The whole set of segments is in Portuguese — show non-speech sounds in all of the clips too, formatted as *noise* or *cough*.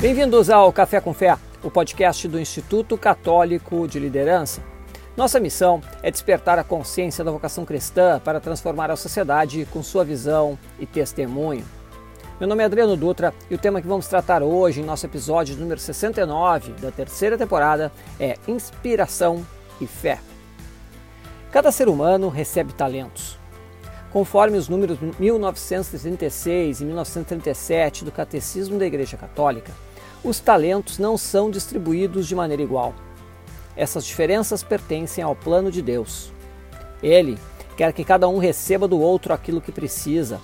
Bem-vindos ao Café com Fé, o podcast do Instituto Católico de Liderança. Nossa missão é despertar a consciência da vocação cristã para transformar a sociedade com sua visão e testemunho. Meu nome é Adriano Dutra e o tema que vamos tratar hoje em nosso episódio número 69 da terceira temporada é Inspiração e Fé. Cada ser humano recebe talentos. Conforme os números 1936 e 1937 do Catecismo da Igreja Católica, os talentos não são distribuídos de maneira igual. Essas diferenças pertencem ao plano de Deus. Ele quer que cada um receba do outro aquilo que precisa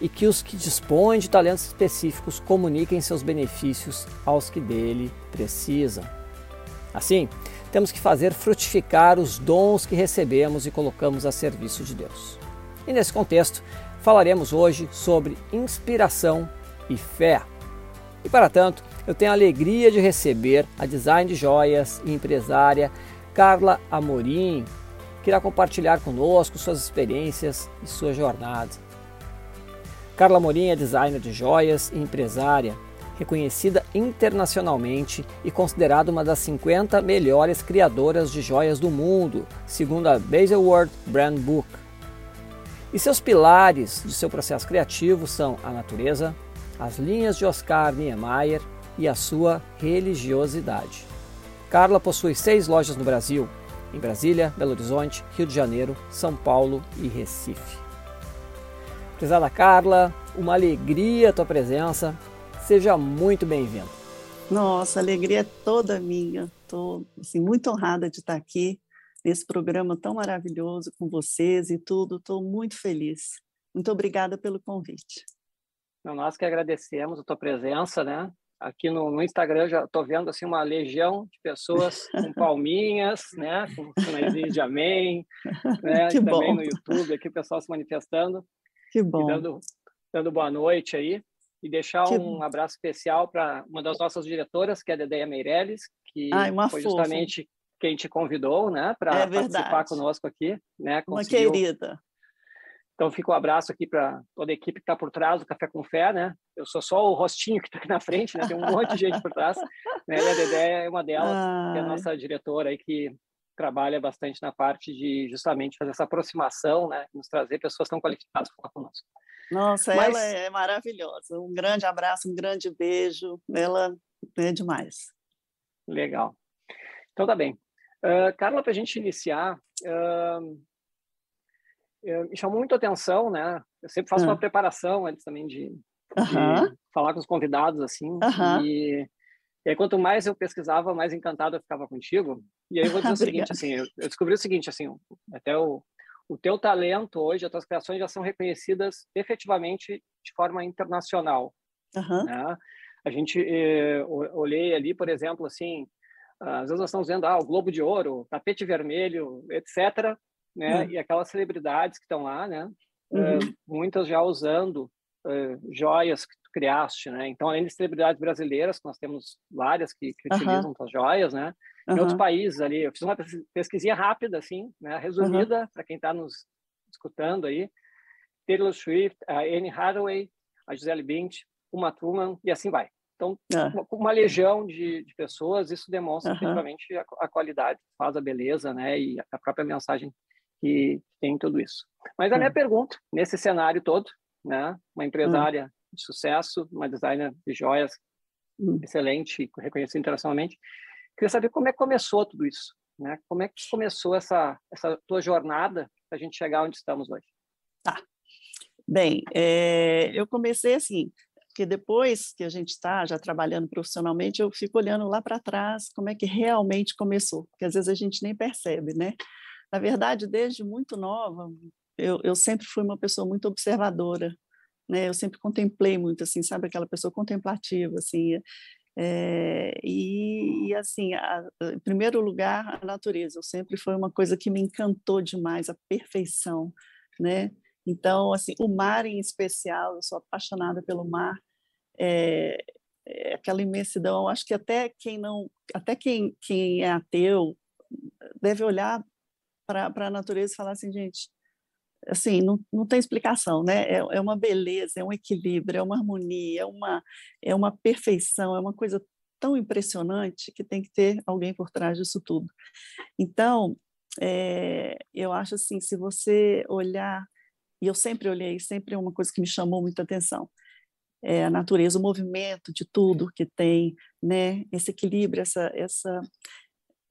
e que os que dispõem de talentos específicos comuniquem seus benefícios aos que dele precisam. Assim, temos que fazer frutificar os dons que recebemos e colocamos a serviço de Deus. E nesse contexto, falaremos hoje sobre inspiração e fé. E para tanto, eu tenho a alegria de receber a design de joias e empresária Carla Amorim, que irá compartilhar conosco suas experiências e sua jornada. Carla Amorim é designer de joias e empresária, reconhecida internacionalmente e considerada uma das 50 melhores criadoras de joias do mundo, segundo a Baselworld Brand Book. E seus pilares de seu processo criativo são a natureza, as linhas de Oscar Niemeyer e a sua religiosidade. Carla possui seis lojas no Brasil, em Brasília, Belo Horizonte, Rio de Janeiro, São Paulo e Recife. Prezada Carla, uma alegria a tua presença. Seja muito bem-vinda. Nossa, a alegria é toda minha. Estou assim, muito honrada de estar aqui nesse programa tão maravilhoso com vocês e tudo. Estou muito feliz. Muito obrigada pelo convite. Nós que agradecemos a tua presença, né? Aqui no, no Instagram já estou vendo assim uma legião de pessoas com *laughs* palminhas, né? Com sinaizinhos de amém, *laughs* né? Que também bom. no YouTube aqui o pessoal se manifestando, Que bom. dando, dando boa noite aí e deixar Que um abraço especial para uma das nossas diretoras, que é a Dedeia Meirelles, que Ai, uma foi fofa. justamente quem te convidou, né, para É participar conosco aqui, né? Uma conseguiu querida. Então fica um abraço aqui para toda a equipe que está por trás do Café com Fé, né? Eu sou só o rostinho que está aqui na frente, né? Tem um monte de gente por trás. Né? E a Dedé é uma delas, que é a Ai, nossa diretora aí que trabalha bastante na parte de justamente fazer essa aproximação, né? Nos trazer pessoas tão qualificadas para falar conosco. Nossa, Mas- ela é maravilhosa. Um grande abraço, um grande beijo. Ela é demais. Legal. Então tá bem. Ah, Carla, para a gente iniciar, ah, me chamou muito a atenção, né? Eu sempre faço Ah. uma preparação antes também de, de Aham, falar com os convidados assim e, e aí quanto mais eu pesquisava mais encantado eu ficava contigo e aí eu vou dizer *laughs* o seguinte assim eu, eu descobri o seguinte assim até o o teu talento hoje as tuas criações já são reconhecidas efetivamente de forma internacional aham, né? a gente eh, olhei ali por exemplo assim às vezes nós estamos vendo ah, o Globo de Ouro tapete vermelho etc né Hum. e aquelas celebridades que estão lá né uhum, eh, muitas já usando eh, joias que tu criaste, né? Então, além de celebridades brasileiras, que nós temos várias que, que utilizam tuas joias, né? Em outros países ali, eu fiz uma pes- pesquisinha rápida, assim, né? Resumida, para quem está nos escutando aí. Taylor Swift, a Anne Hathaway, a Gisele Bündchen, Uma Thurman, e assim vai. Então, ah, uma, uma legião de, de pessoas, isso demonstra Aham. efetivamente a, a qualidade, faz a beleza, né? E a própria mensagem que tem em tudo isso. Mas a minha Hum. pergunta, nesse cenário todo, né? Uma empresária de sucesso, uma designer de joias hum. excelente, reconhecida internacionalmente, queria saber como é que começou tudo isso, né? Como é que começou essa essa tua jornada para a gente chegar onde estamos hoje? Bem, eh, eu comecei assim, porque depois que a gente está já trabalhando profissionalmente, eu fico olhando lá para trás como é que realmente começou, porque às vezes a gente nem percebe, né? Na verdade, desde muito nova, eu, eu sempre fui uma pessoa muito observadora, né? Eu sempre contemplei muito, assim, sabe, aquela pessoa contemplativa, assim, eh, e, e, assim, a- em primeiro lugar, a natureza, eu sempre foi uma coisa que me encantou demais, a perfeição, né? Então, assim, o mar em especial, eu sou apaixonada pelo mar, é, é aquela imensidão. Acho que até quem não, até quem, quem é ateu deve olhar para a natureza e falar assim, gente, assim, não, não tem explicação, né? É, é uma beleza, é um equilíbrio, é uma harmonia, é uma, é uma perfeição, é uma coisa tão impressionante que tem que ter alguém por trás disso tudo. Então, é, eu acho assim, se você olhar, e eu sempre olhei, sempre é uma coisa que me chamou muita atenção, é a natureza, o movimento de tudo que tem, né? Esse equilíbrio, essa, essa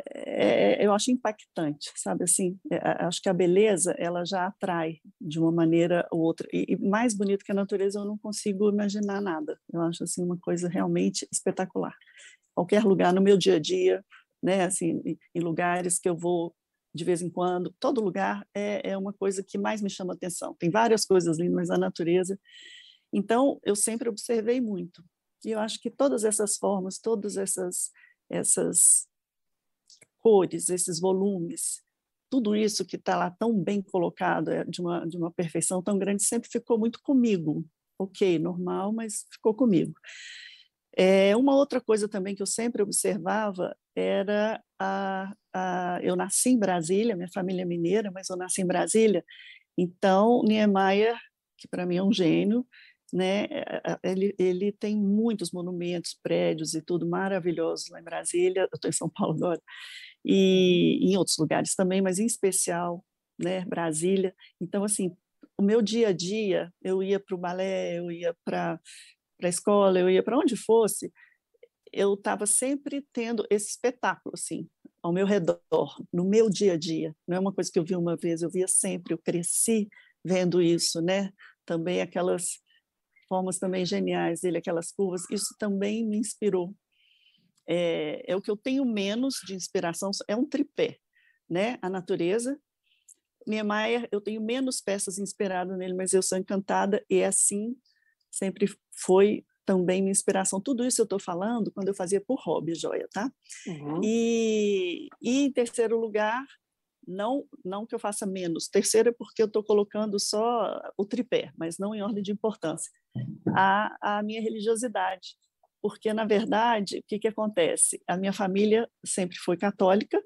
é, eu acho impactante, sabe assim, é, acho que a beleza ela já atrai de uma maneira ou outra e, e, mais bonito que a natureza eu não consigo imaginar nada. Eu acho assim uma coisa realmente espetacular. Qualquer lugar no meu dia a dia, né, assim, em, em lugares que eu vou de vez em quando, todo lugar é, é uma coisa que mais me chama atenção. Tem várias coisas lindas, mas a natureza. Então eu sempre observei muito. E eu acho que todas essas formas, todas essas essas cores, esses volumes, tudo isso que está lá tão bem colocado, é, de uma, de uma perfeição tão grande, sempre ficou muito comigo. Ok, normal, mas ficou comigo. É, uma outra coisa também que eu sempre observava era a, a, eu nasci em Brasília, minha família é mineira, mas eu nasci em Brasília, então Niemeyer, que para mim é um gênio, né? Ele, ele tem muitos monumentos, prédios e tudo maravilhosos lá em Brasília. Eu estou em São Paulo agora e em outros lugares também, mas em especial, né, Brasília. Então, assim, o meu dia a dia, eu ia para o balé, eu ia para a escola, eu ia para onde fosse, eu estava sempre tendo esse espetáculo, assim, ao meu redor, no meu dia a dia. Não é uma coisa que eu vi uma vez, eu via sempre, eu cresci vendo isso, né? Também aquelas formas também geniais dele, aquelas curvas, isso também me inspirou é, é o que eu tenho menos de inspiração, é um tripé, né? A natureza. Niemeyer, eu tenho menos peças inspiradas nele, mas eu sou encantada e é assim sempre foi também minha inspiração. Tudo isso eu estou falando quando eu fazia por hobby, joia, tá? Uhum. E, e em terceiro lugar, não, não que eu faça menos. Terceiro é porque eu estou colocando só o tripé, mas não em ordem de importância. A, a minha religiosidade porque, na verdade, o que, que acontece? A minha família sempre foi católica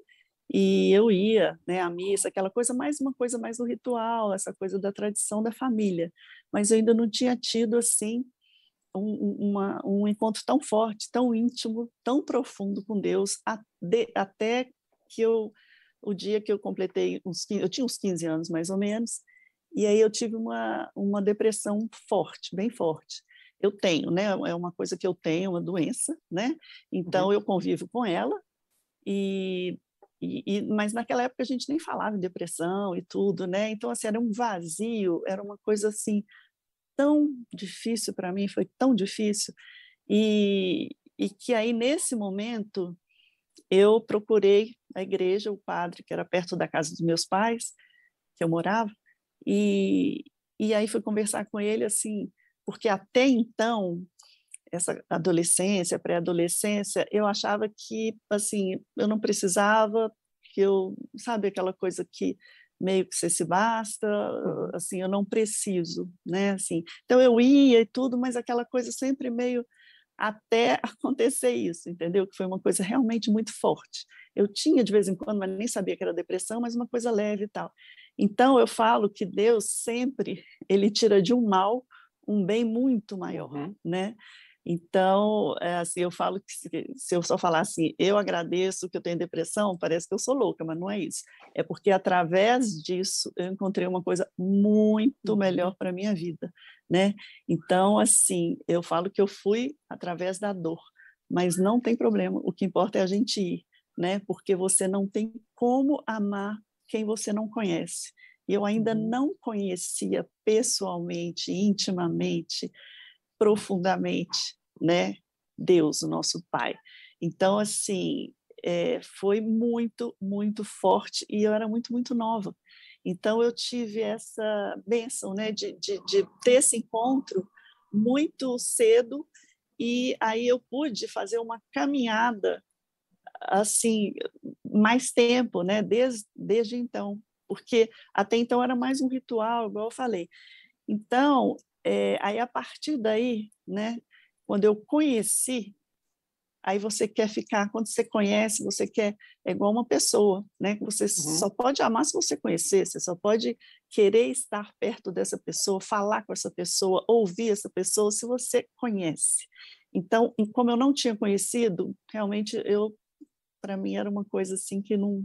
e eu ia né, à missa, aquela coisa, mais uma coisa mais do ritual, essa coisa da tradição da família. Mas eu ainda não tinha tido, assim, um, uma, um encontro tão forte, tão íntimo, tão profundo com Deus, até que eu, o dia que eu completei, uns 15, eu tinha uns 15 anos mais ou menos, e aí eu tive uma, uma depressão forte, bem forte eu tenho, né? É uma coisa que eu tenho, uma doença, né? Então uhum. eu convivo com ela e, e, e, mas naquela época a gente nem falava em depressão e tudo, né? Então assim era um vazio, era uma coisa assim tão difícil para mim, foi tão difícil e, e que aí nesse momento eu procurei a igreja, o padre que era perto da casa dos meus pais, que eu morava, e, e aí fui conversar com ele assim, porque até então essa adolescência, pré-adolescência, eu achava que assim eu não precisava, que eu sabe aquela coisa que meio que você se basta, uhum. assim eu não preciso, né? Assim, então eu ia e tudo, mas aquela coisa sempre meio até *laughs* acontecer isso, entendeu? Que foi uma coisa realmente muito forte. Eu tinha de vez em quando, mas nem sabia que era depressão, mas uma coisa leve e tal. Então eu falo que Deus sempre ele tira de um mal um bem muito maior, uhum. né? Então, é assim, eu falo que se, se, eu só falar assim, eu agradeço que eu tenho depressão, parece que eu sou louca, mas não é isso. É porque através disso eu encontrei uma coisa muito uhum. melhor para a minha vida, né? Então, assim, eu falo que eu fui através da dor, mas não tem problema, o que importa é a gente ir, né? Porque você não tem como amar quem você não conhece e eu ainda uhum. não conhecia pessoalmente, intimamente, profundamente, né, Deus, o nosso Pai. Então, assim, é, foi muito, muito forte e eu era muito, muito nova. Então, eu tive essa bênção, né, de, de, de ter esse encontro muito cedo e aí eu pude fazer uma caminhada assim mais tempo, né, desde, desde então porque até então era mais um ritual, igual eu falei. Então, é, aí a partir daí, né, quando eu conheci aí você quer ficar, quando você conhece, você quer, é igual uma pessoa, né? Você uhum. só pode amar se você conhecer, você só pode querer estar perto dessa pessoa, falar com essa pessoa, ouvir essa pessoa, se você conhece. Então, como eu não tinha conhecido, realmente eu, para mim era uma coisa assim que não.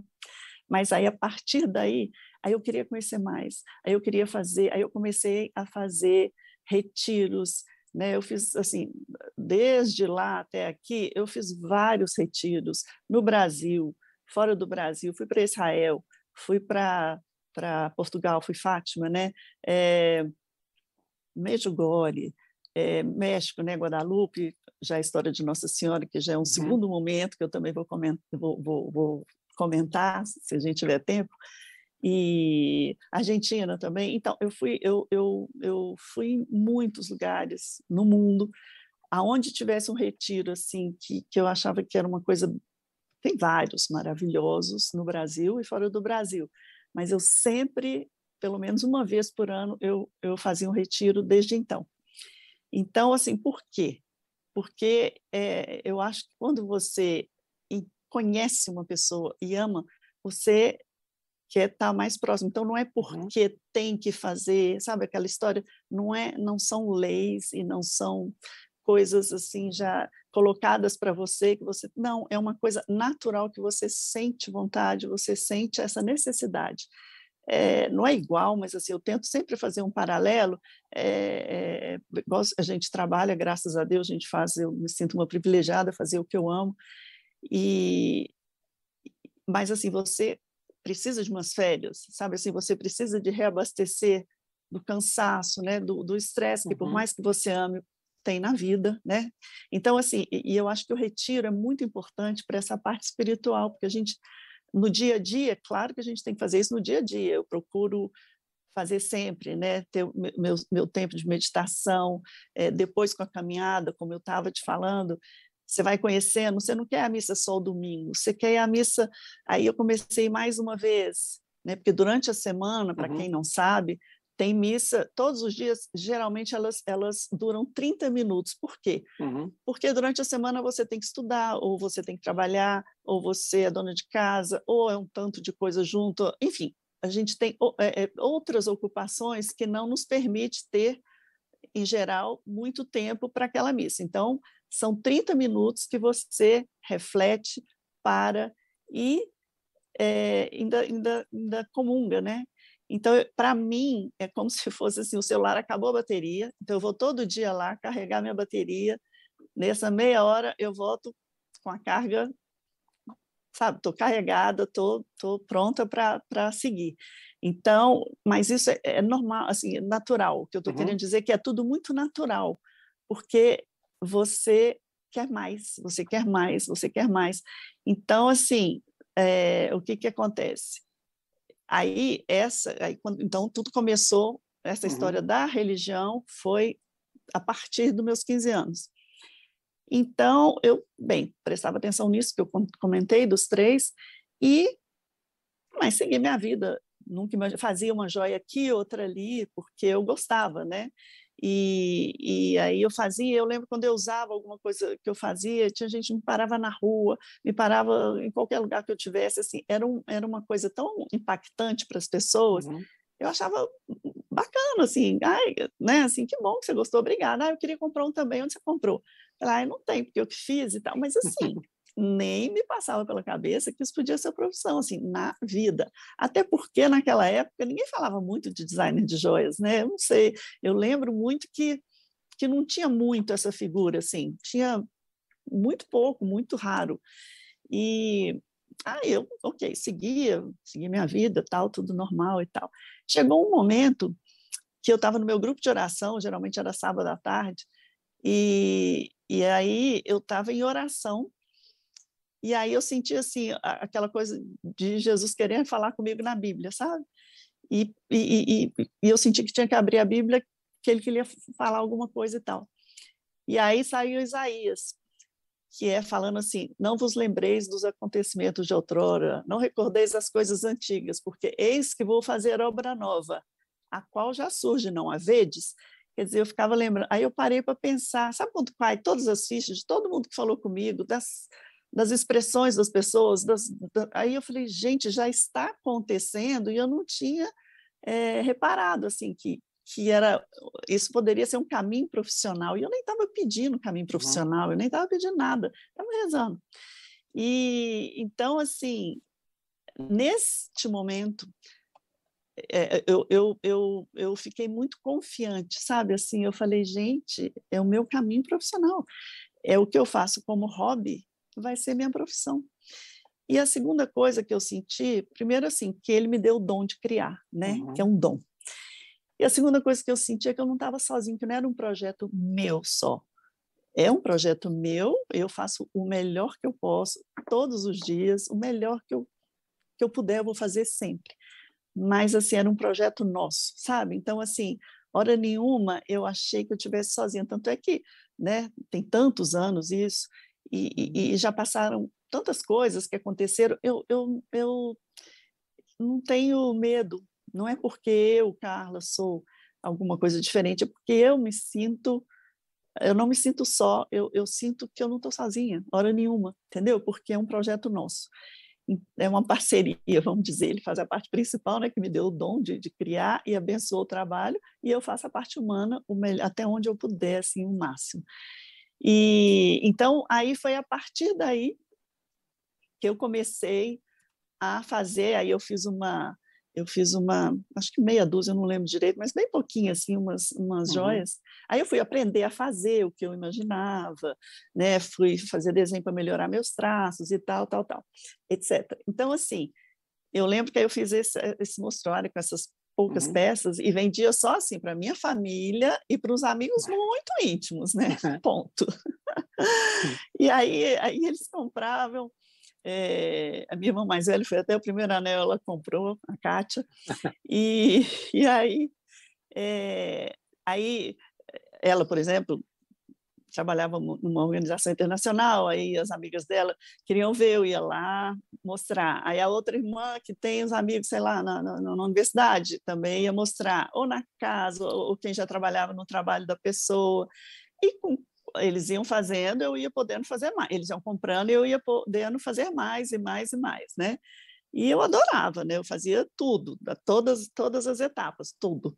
Mas aí a partir daí, aí eu queria conhecer mais, aí eu queria fazer, aí eu comecei a fazer retiros, né? Eu fiz assim, desde lá até aqui, eu fiz vários retiros no Brasil, fora do Brasil, fui para Israel, fui para para Portugal, fui Fátima, né? É, Medjugorje, é, México, né? Guadalupe, já a história de Nossa Senhora, que já é um uhum. segundo momento que eu também vou comentar, vou, vou, vou comentar, se a gente tiver tempo e Argentina também. Então, eu fui, eu, eu, eu fui em muitos lugares no mundo, aonde tivesse um retiro assim que, que eu achava que era uma coisa. Tem vários maravilhosos no Brasil e fora do Brasil, mas eu sempre, pelo menos uma vez por ano, eu, eu fazia um retiro desde então. Então, assim, por quê? Porque é, eu acho que quando você conhece uma pessoa e ama, você quer estar tá mais próximo. Então não é uhum. porque uhum. tem que fazer, sabe aquela história, não é, não são leis e não são coisas assim já colocadas para você que você não é uma coisa natural que você sente vontade, você sente essa necessidade. É, não é igual, mas assim eu tento sempre fazer um paralelo. É, é, a gente trabalha, graças a Deus, a gente faz. Eu me sinto uma privilegiada fazer o que eu amo. E mas assim você precisa de umas férias, sabe? Assim, você precisa de reabastecer do cansaço, né? Do estresse que, por uhum. mais que você ame, tem na vida, né? Então, assim, e, e eu acho que o retiro é muito importante para essa parte espiritual, porque a gente, no dia a dia, claro que a gente tem que fazer isso no dia a dia. Eu procuro fazer sempre, né? Ter meu, meu tempo de meditação, é, depois com a caminhada, como eu estava te falando, você vai conhecendo, você não quer a missa só o domingo, você quer a missa. Aí eu comecei mais uma vez, né? Porque durante a semana, para uhum. quem não sabe, tem missa todos os dias, geralmente elas, elas duram 30 minutos. Por quê? Uhum. Porque durante a semana você tem que estudar, ou você tem que trabalhar, ou você é dona de casa, ou é um tanto de coisa junto, enfim, a gente tem é, é, outras ocupações que não nos permite ter, em geral, muito tempo para aquela missa. Então, são 30 minutos que você reflete, para e é, ainda, ainda, ainda comunga, né? Então, para mim, é como *laughs* se fosse assim, o celular acabou a bateria, então eu vou todo dia lá carregar minha bateria, nessa meia hora eu volto com a carga, sabe, estou carregada, estou tô, tô pronta para seguir. Então, mas isso é, é normal, assim, é natural, o que eu estou uhum. querendo dizer é que é tudo muito natural, porque você quer mais, você quer mais, você quer mais. Então, assim, é, o que, que acontece? Aí, essa, aí, quando, então, tudo começou, essa uhum. história da religião foi a partir dos meus 15 anos. Então, eu, bem, prestava atenção nisso que eu comentei dos três, e mas segui minha vida. Nunca fazia uma joia aqui, outra ali, porque eu gostava, né? E, e aí eu fazia, eu lembro quando eu usava alguma coisa que eu fazia, tinha gente que me parava na rua, me parava em qualquer lugar que eu tivesse, assim, era, um, era uma coisa tão impactante para as pessoas, uhum. eu achava bacana, assim, ai, né, assim, que bom que você gostou, obrigada, ah, eu queria comprar um também, onde você comprou? Ah, não tem, porque eu que fiz e tal, mas assim, nem me passava pela cabeça que isso podia ser profissão, assim, na vida. Até porque naquela época ninguém falava muito de designer de joias, né? Eu não sei, eu lembro muito que, que não tinha muito essa figura, assim, tinha muito pouco, muito raro. E aí eu, ok, seguia, seguia minha vida, tal, tudo normal e tal. Chegou um momento que eu estava no meu grupo de oração, geralmente era sábado à tarde, e, e aí eu estava em oração e aí eu senti assim aquela coisa de Jesus querendo falar comigo na Bíblia, sabe? E, e, e, e eu senti que tinha que abrir a Bíblia, que ele queria falar alguma coisa e tal. E aí saiu Isaías, que é falando assim: Não vos lembreis dos acontecimentos de outrora, não recordeis as coisas antigas, porque eis que vou fazer obra nova, a qual já surge, não a vedes? Quer dizer, eu ficava lembrando. Aí eu parei para pensar, sabe quando cai todas as fichas de todo mundo que falou comigo, das, das expressões das pessoas, das, da... aí eu falei, gente, já está acontecendo e eu não tinha é, reparado assim que que era isso poderia ser um caminho profissional e eu nem estava pedindo caminho profissional, eu nem estava pedindo nada, estava rezando. E então assim, neste momento é, eu, eu, eu, eu fiquei muito confiante, sabe? Assim, eu falei, gente, é o meu caminho profissional, é o que eu faço como hobby, vai ser minha profissão. E a segunda coisa que eu senti, primeiro assim, que ele me deu o dom de criar, né? Uhum. Que é um dom. E a segunda coisa que eu senti é que eu não estava sozinho, que não era um projeto meu só. É um projeto meu, eu faço o melhor que eu posso, todos os dias, o melhor que eu, que eu puder, eu vou fazer sempre. Mas, assim, era um projeto nosso, sabe? Então, assim, hora nenhuma eu achei que eu estivesse sozinha. Tanto é que, né, tem tantos anos isso, e, e, e já passaram tantas coisas que aconteceram, eu, eu, eu não tenho medo não é porque eu, Carla, sou alguma coisa diferente, é porque eu me sinto, eu não me sinto só, eu, eu sinto que eu não estou sozinha, hora nenhuma, entendeu? Porque é um projeto nosso. É uma parceria, *laughs* vamos dizer, ele faz a parte principal, né, que me deu o dom de, de criar e abençoou o trabalho, e eu faço a parte humana o melhor, até onde eu puder, assim, o máximo. E então aí foi a partir daí que eu comecei a fazer, aí eu fiz uma eu fiz uma, acho que meia dúzia, eu não lembro direito, mas bem pouquinho, assim, umas, umas uhum. joias. Aí eu fui aprender a fazer o que eu imaginava, né? Fui fazer desenho para melhorar meus traços e tal, tal, tal, etc. Então, assim, eu lembro que aí eu fiz esse, esse mostruário com essas poucas uhum. peças e vendia só assim para minha família e para os amigos muito íntimos, né? *laughs* *laughs* Ponto. e aí, aí eles compravam é, a minha irmã mais velha foi até o primeiro anel, ela comprou, a Kátia. E, *laughs* e aí, é, aí, ela, por exemplo, trabalhava numa organização internacional, aí as amigas dela queriam ver, eu ia lá mostrar. Aí a outra irmã que tem os amigos, sei lá, na, na, na universidade, também ia mostrar, ou na casa, ou, ou quem já trabalhava no trabalho da pessoa. E com eles iam fazendo, eu ia podendo fazer mais. Eles iam comprando eu ia podendo fazer mais e mais e mais, né? E eu adorava, né? Eu fazia tudo, todas todas as etapas, tudo.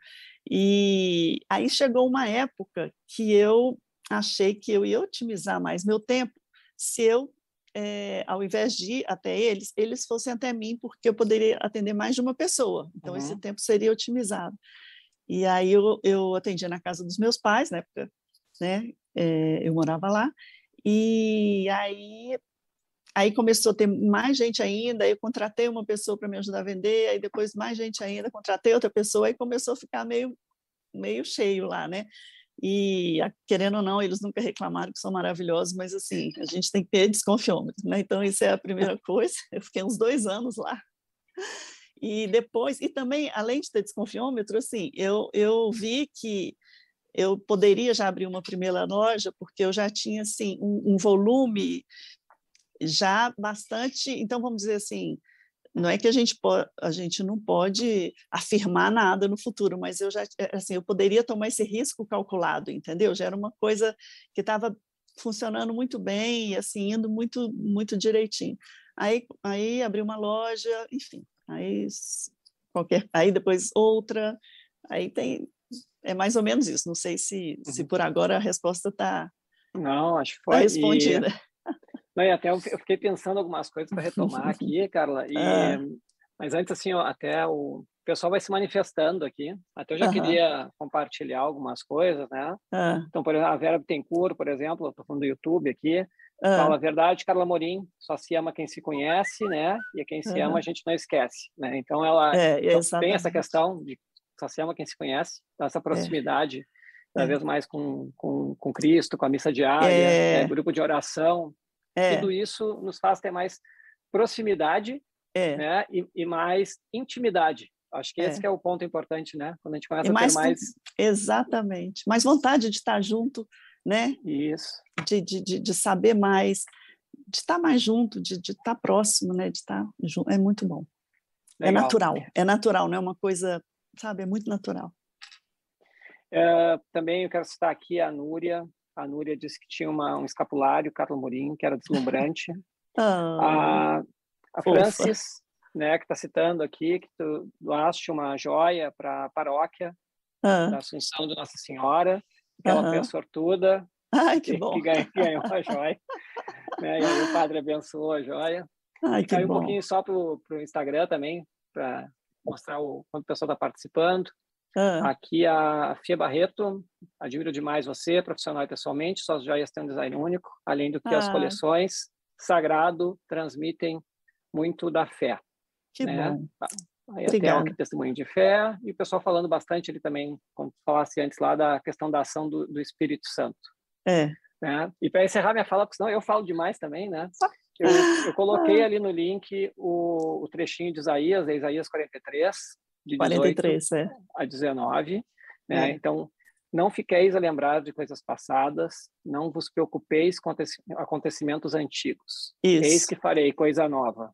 E aí chegou uma época que eu achei que eu ia otimizar mais meu tempo se eu, é, ao invés de ir até eles, eles fossem até mim, porque eu poderia atender mais de uma pessoa. Então, uhum. esse tempo seria otimizado. E aí eu, eu atendia na casa dos meus pais, na época né? É, eu morava lá, e aí, aí começou a ter mais gente ainda, aí eu contratei uma pessoa para me ajudar a vender, aí depois mais gente ainda, contratei outra pessoa, aí começou a ficar meio, meio cheio lá, né? E, querendo ou não, eles nunca reclamaram que são maravilhosos, mas assim, a gente tem que ter desconfiômetro, né? Então, isso é a primeira *laughs* coisa. Eu fiquei uns dois anos lá. E depois, e também, além de ter desconfiômetro, assim, eu, eu vi que eu poderia já abrir uma primeira loja, porque eu já tinha assim, um, um volume já bastante. Então, vamos dizer assim, não é que a gente, pode, a gente não pode afirmar nada no futuro, mas eu já é, assim, eu poderia tomar esse risco calculado, entendeu? Já era uma coisa que estava funcionando muito bem, assim, indo muito muito direitinho. Aí aí abri uma loja, enfim, aí qualquer, aí depois outra, aí tem é mais ou menos isso. Não sei se, uhum. se por agora a resposta está não acho que tá foi tá respondida. Não, e até eu fiquei pensando algumas coisas para retomar *laughs* aqui, Carla. E, ah. Mas antes assim, ó, até o pessoal vai se manifestando aqui. Até eu já uhum. queria compartilhar algumas coisas, né? Uhum. Então, por exemplo, a Vera Bittencourt, por exemplo, estou falando do YouTube aqui. Fala a verdade, Carla Morim, só se ama quem se conhece, né? E quem se ama a gente não esquece, né? Então ela é, então, tem essa questão de só se ama quem se conhece, então essa é. proximidade é. cada vez mais com, com, com Cristo, com a missa diária, é. é. grupo de oração, é. tudo isso nos faz ter mais proximidade é. né, e, e, mais intimidade. Acho que esse que é o ponto importante, né? Quando a gente começa mais, a ter mais... Exatamente. Mais vontade de estar junto, né? Isso. De, de, de, de saber mais, de estar mais junto, de, de estar próximo, né? De estar junto. É muito bom. É Legal. É natural. É natural, não é uma coisa sabe? É muito natural. É, também eu quero citar aqui a Núria. A Núria disse que tinha uma, um escapulário, Carlos Morim, que era deslumbrante. *laughs* ah, a, a Francis, né, que está citando aqui, que tu doaste uma joia para a paróquia ah. da Assunção de Nossa Senhora, que ela foi a sortuda, Ai, que, bom. que *laughs* ganhou, ganhou a joia. né, e aí o padre abençoou a joia. Ai, e que caiu bom. um pouquinho só para o Instagram também, para mostrar o quanto a pessoa está participando. Ah, Aqui a Fia Barreto, admiro demais você, profissional e pessoalmente, suas joias têm um design único, além do que as Ah. coleções sagrado transmitem muito da fé. que né? bom. Aí até Obrigada. o testemunho de fé, e o pessoal falando bastante ali também, como falasse antes lá, da questão da ação do, do Espírito Santo. É. Né? E para encerrar minha fala, porque senão eu falo demais também, né? Eu, eu *laughs* coloquei ali no link o, o trechinho de Isaías, é Isaías 43, de 18 43, é. a 19. Né? É. Então, não fiqueis a lembrar de coisas passadas, não vos preocupeis com aconteci- acontecimentos antigos. Eis Isso. que farei coisa nova.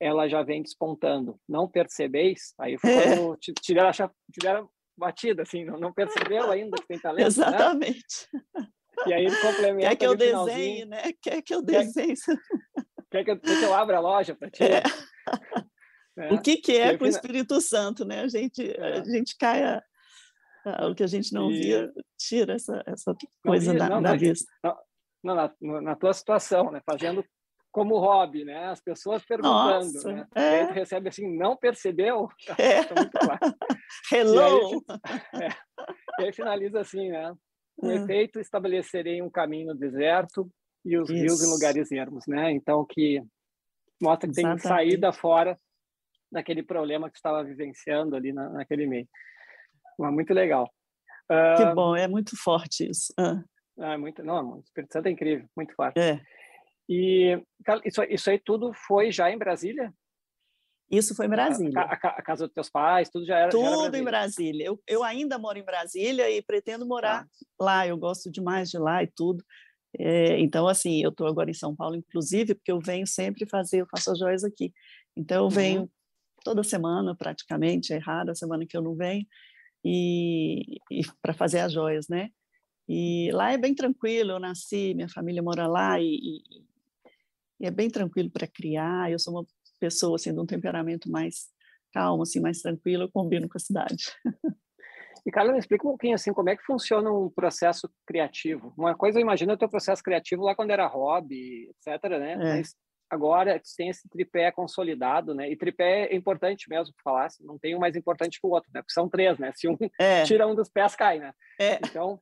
Ela já vem despontando. Não percebeis? Aí foi É. quando tiveram, tiveram batida, assim, não, não percebeu ainda que tem *laughs* talento, né? Exatamente. E aí ele complementa Quer que eu desenhe, né? Quer que eu Quer- desenhe. *laughs* Quer que eu, quer que eu abra a loja para ti? É. O que, que E é aí com o Espírito Santo, né? A gente, É. a gente cai a, a- o que a gente não E- via, tira essa, essa coisa via, da, não, da não, vista. Não, na, na tua situação, né? Fazendo como hobby, né? As pessoas perguntando, Nossa, né? é. E aí tu recebe assim, não percebeu? *laughs* Tá, É. tá muito claro. *laughs* Hello! *laughs* E aí finaliza assim, né? Com Ah. efeito, estabelecerei um caminho no deserto e os rios em Isso. lugares ermos, né? Então, que mostra que tem Exatamente. saída fora daquele problema que estava vivenciando ali na, naquele meio. Mas muito legal. Que Ah, bom, é muito forte isso. Ah, ah, muito, não, o Espírito Santo é incrível, muito forte. é. E isso, isso aí tudo foi já em Brasília? Isso foi em A, Brasília. a- a casa dos teus pais, tudo já era, já era Tudo em Brasília. Brasília. Eu, eu ainda moro em Brasília e pretendo morar lá. Eu gosto demais de lá e tudo. É, então, assim, eu estou agora em São Paulo, inclusive, porque eu venho sempre fazer, eu faço as joias aqui. Então, eu Uhum. Toda semana, praticamente, é rara a semana que eu não venho, e, e para fazer as joias, né? E lá é bem tranquilo, eu nasci, minha família mora lá, e, e- é bem tranquilo para criar. Eu sou uma pessoa, assim, de um temperamento mais calmo, assim, mais tranquilo, eu combino com a cidade. E, Carla, me explica um pouquinho assim, como é que funciona um processo criativo. Uma coisa, eu imagino o teu processo criativo lá quando era hobby, etc, né? É. Mas agora tem esse tripé consolidado, né? E tripé é importante mesmo que falasse, não tem um mais importante que o outro, né? Porque são três, né? Se um *laughs* É, tira um dos pés, cai, né? é. Então,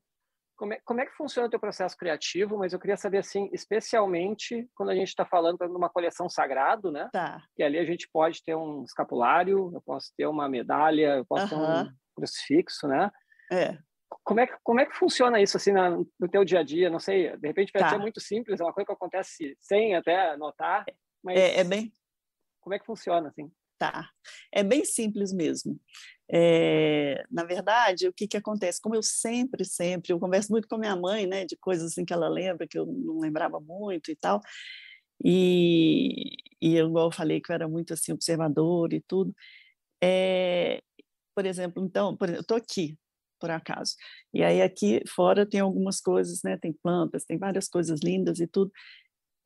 como é, como é que funciona o teu processo criativo? Mas eu queria saber, assim, especialmente quando a gente está falando de uma coleção sagrado, né? Tá. Que ali a gente pode ter um escapulário, eu posso ter uma medalha, eu posso ter um crucifixo, né? É, Como é, que, como é que funciona isso, assim, na, no teu dia a dia? Não sei, de repente vai Tá. ser muito simples, é uma coisa que acontece sem até notar, mas é, é bem, como é que funciona, assim? tá. É bem simples mesmo. É, na verdade, o que que acontece? Como eu sempre, sempre, eu converso muito com a minha mãe, né, de coisas assim que ela lembra que eu não lembrava muito e tal. E, e eu, igual eu falei que eu era muito assim observador e tudo. É, por exemplo, então, por, exemplo, eu estou aqui, por acaso. E aí aqui fora tem algumas coisas, né? Tem plantas, tem várias coisas lindas e tudo.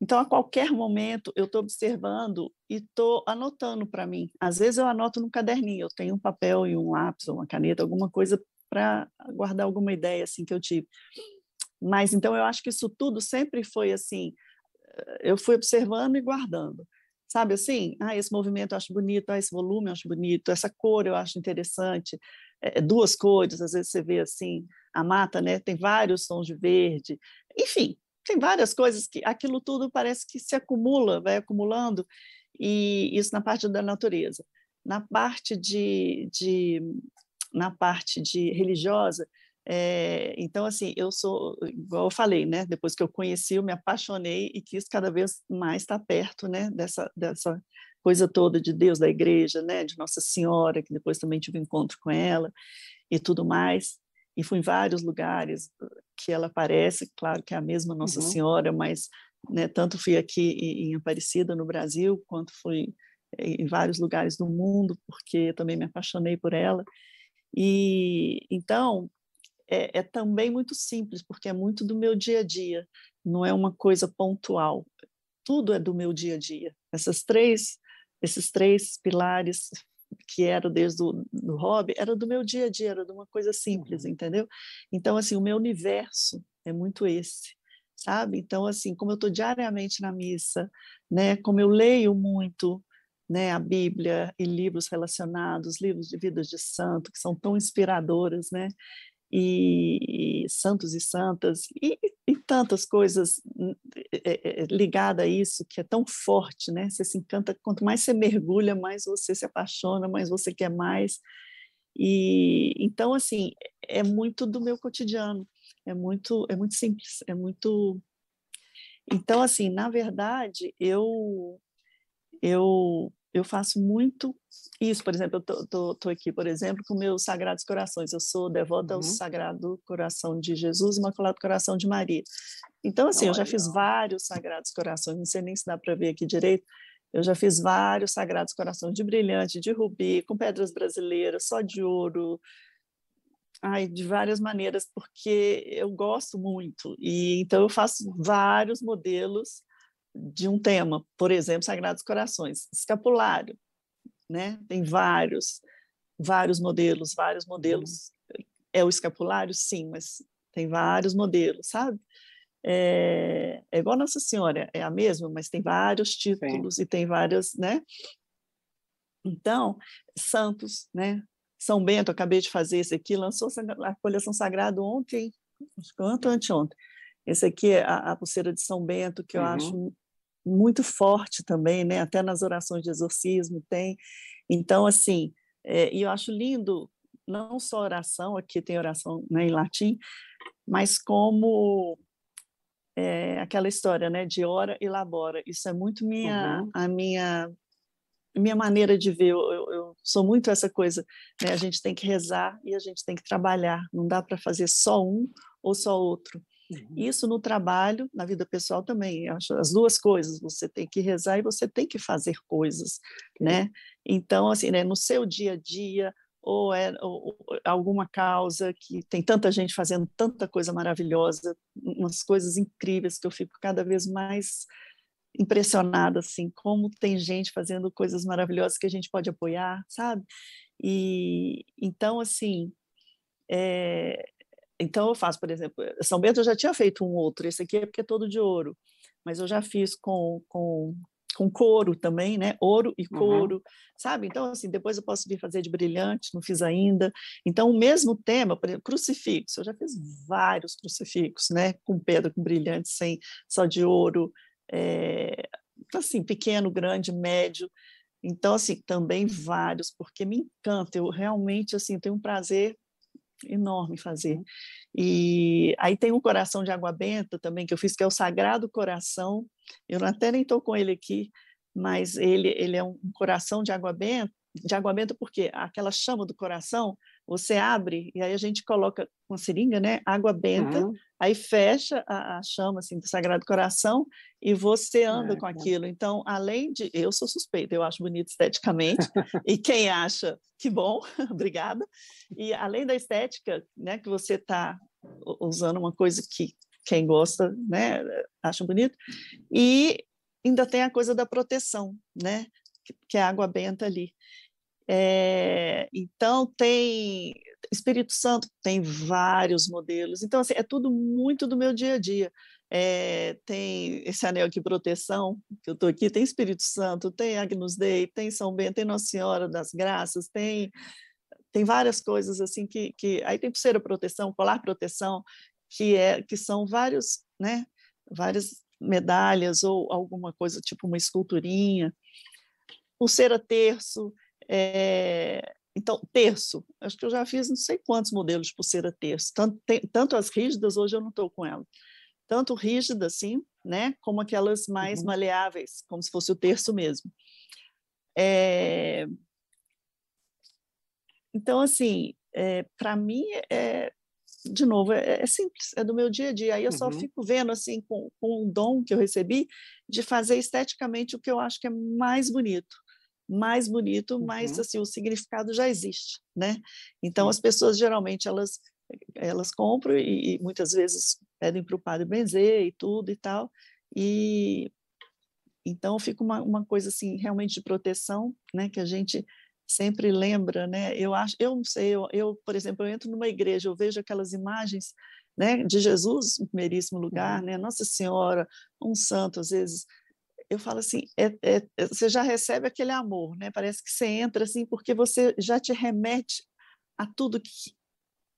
Então, a qualquer momento, eu estou observando e estou anotando para mim. Às vezes, eu anoto no caderninho, eu tenho um papel e um lápis ou uma caneta, alguma coisa para guardar alguma ideia assim que eu tive. Mas, então, eu acho que isso tudo sempre foi assim, eu fui observando e guardando. Sabe assim? Ah, esse movimento eu acho bonito, ah, esse volume eu acho bonito, essa cor eu acho interessante. É, duas cores, às vezes você vê assim, a mata, né? Tem vários tons de verde. Enfim, tem várias coisas que aquilo tudo parece que se acumula, vai acumulando, e isso na parte da natureza. Na parte de, de na parte de religiosa, é, então assim, eu sou igual eu falei, né? Depois que eu conheci, eu me apaixonei e quis cada vez mais estar perto, né? Dessa dessa coisa toda de Deus, da igreja, né? De Nossa Senhora, que depois também tive encontro com ela e tudo mais. E fui em vários lugares que ela aparece, claro que é a mesma Nossa Uhum. Senhora, mas né, tanto fui aqui em, em Aparecida, no Brasil, quanto fui em vários lugares do mundo, porque também me apaixonei por ela. E então, é, é, também muito simples, porque é muito do meu dia a dia, não é uma coisa pontual. Tudo é do meu dia a dia. Essas três, esses três pilares que eram desde o do hobby, era do meu dia a dia, era de uma coisa simples, uhum. entendeu? Então, assim, o meu universo é muito esse, sabe? Então, assim, como eu estou diariamente na missa, né? Como eu leio muito, né, a Bíblia e livros relacionados, livros de vidas de santo, que são tão inspiradoras, né? E, santos e santas, e, e tantas coisas é, é, ligadas a isso, que é tão forte, né? Você se encanta, quanto mais você mergulha, mais você se apaixona, mais você quer mais. E então, assim, é muito do meu cotidiano, é muito, é muito simples, é muito. Então, assim, na verdade, eu eu eu faço muito isso, por exemplo, eu estou aqui, por exemplo, com meus Sagrados Corações, eu sou devota uhum. ao Sagrado Coração de Jesus, Imaculado Coração de Maria. Então, assim, eu já fiz vários Sagrados Corações, não sei nem se dá para ver aqui direito, eu já fiz vários Sagrados Corações de brilhante, de rubi, com pedras brasileiras, só de ouro, ai, de várias maneiras, porque eu gosto muito, e então eu faço vários modelos de um tema, por exemplo, Sagrados Corações, escapulário, né? Tem vários, vários modelos, vários modelos. É o escapulário, sim, mas tem vários modelos, sabe? É, é igual Nossa Senhora, é a mesma, mas tem vários títulos sim. e tem várias, né? Então, santos, né? São Bento, acabei de fazer esse aqui, lançou a coleção sagrada ontem, quanto anteontem. Esse aqui é a, a pulseira de São Bento, que eu uhum. acho muito forte também, né? Até nas orações de exorcismo tem. Então, assim, é, e eu acho lindo não só oração, aqui tem oração né, em latim, mas como é, aquela história, né, de ora e labora. Isso é muito minha, uhum. a minha minha maneira de ver. Eu, eu, eu, sou muito essa coisa, né? A gente tem que rezar e a gente tem que trabalhar. Não dá para fazer só um ou só outro. Uhum. Isso no trabalho, na vida pessoal também, acho as duas coisas, você tem que rezar e você tem que fazer coisas, né? Então, assim, né, no seu dia a dia, ou é ou, alguma causa que tem tanta gente fazendo tanta coisa maravilhosa, umas coisas incríveis que eu fico cada vez mais impressionada, assim, como tem gente fazendo coisas maravilhosas que a gente pode apoiar, sabe? E então, assim, é, então eu faço, por exemplo, São Bento eu já tinha feito um outro, esse aqui é porque é todo de ouro, mas eu já fiz com, com, com couro também, né? Ouro e couro, uhum. sabe? Então, assim, depois eu posso vir fazer de brilhante, não fiz ainda. Então, o mesmo tema, por exemplo, crucifixo, eu já fiz vários crucifixos, né? Com pedra, com brilhante, sem só de ouro, é, assim, pequeno, grande, médio. Então, assim, também vários, porque me encanta, eu realmente, assim, tenho um prazer enorme fazer. Uhum. E aí tem um coração de água benta também que eu fiz, que é o Sagrado Coração. Eu até nem estou com ele aqui, mas ele, ele é um coração de água benta, de água benta porque aquela chama do coração, você abre e aí a gente coloca uma seringa, né, água benta, uhum. aí fecha a, a, chama assim do Sagrado Coração e você anda é, com aquilo. Então, além de eu sou suspeita, eu acho bonito esteticamente *laughs* e quem acha que bom, *laughs* obrigada. E além da estética, né, que você está usando uma coisa que quem gosta, né, acha bonito. E ainda tem a coisa da proteção, né, que é a água benta ali. É, então, tem Espírito Santo, tem vários modelos. Então, assim, é tudo muito do meu dia a dia. É, tem esse anel aqui, proteção, que eu estou aqui, tem Espírito Santo, tem Agnus Dei, tem São Bento, tem Nossa Senhora das Graças, tem, tem várias coisas assim que, que... Aí tem pulseira proteção, colar proteção, que, é, que são vários, né, várias medalhas ou alguma coisa, tipo uma esculturinha. Pulseira terço, é, então, terço, acho que eu já fiz não sei quantos modelos de pulseira terço, tanto, tem, tanto as rígidas, hoje eu não estou com ela, tanto rígida assim, né, como aquelas mais uhum. maleáveis, como se fosse o terço mesmo. É, então, assim, é, para mim, é, de novo, é, é, simples, é do meu dia a dia. Aí eu uhum. só fico vendo, assim, com, com um dom que eu recebi, de fazer esteticamente o que eu acho que é mais bonito mais bonito, uhum. mas assim, o significado já existe, né? Então as pessoas geralmente elas elas compram e, e muitas vezes pedem para o padre benzer e tudo e tal, e então fica uma, uma coisa assim realmente de proteção, né, que a gente sempre lembra, né? Eu acho, eu não sei, eu, eu por exemplo, eu entro numa igreja, eu vejo aquelas imagens, né, de Jesus em primeiríssimo lugar, uhum. né, Nossa Senhora, um santo, às vezes eu falo assim, é, é, é, você já recebe aquele amor, né? Parece que você entra assim porque você já te remete a tudo que,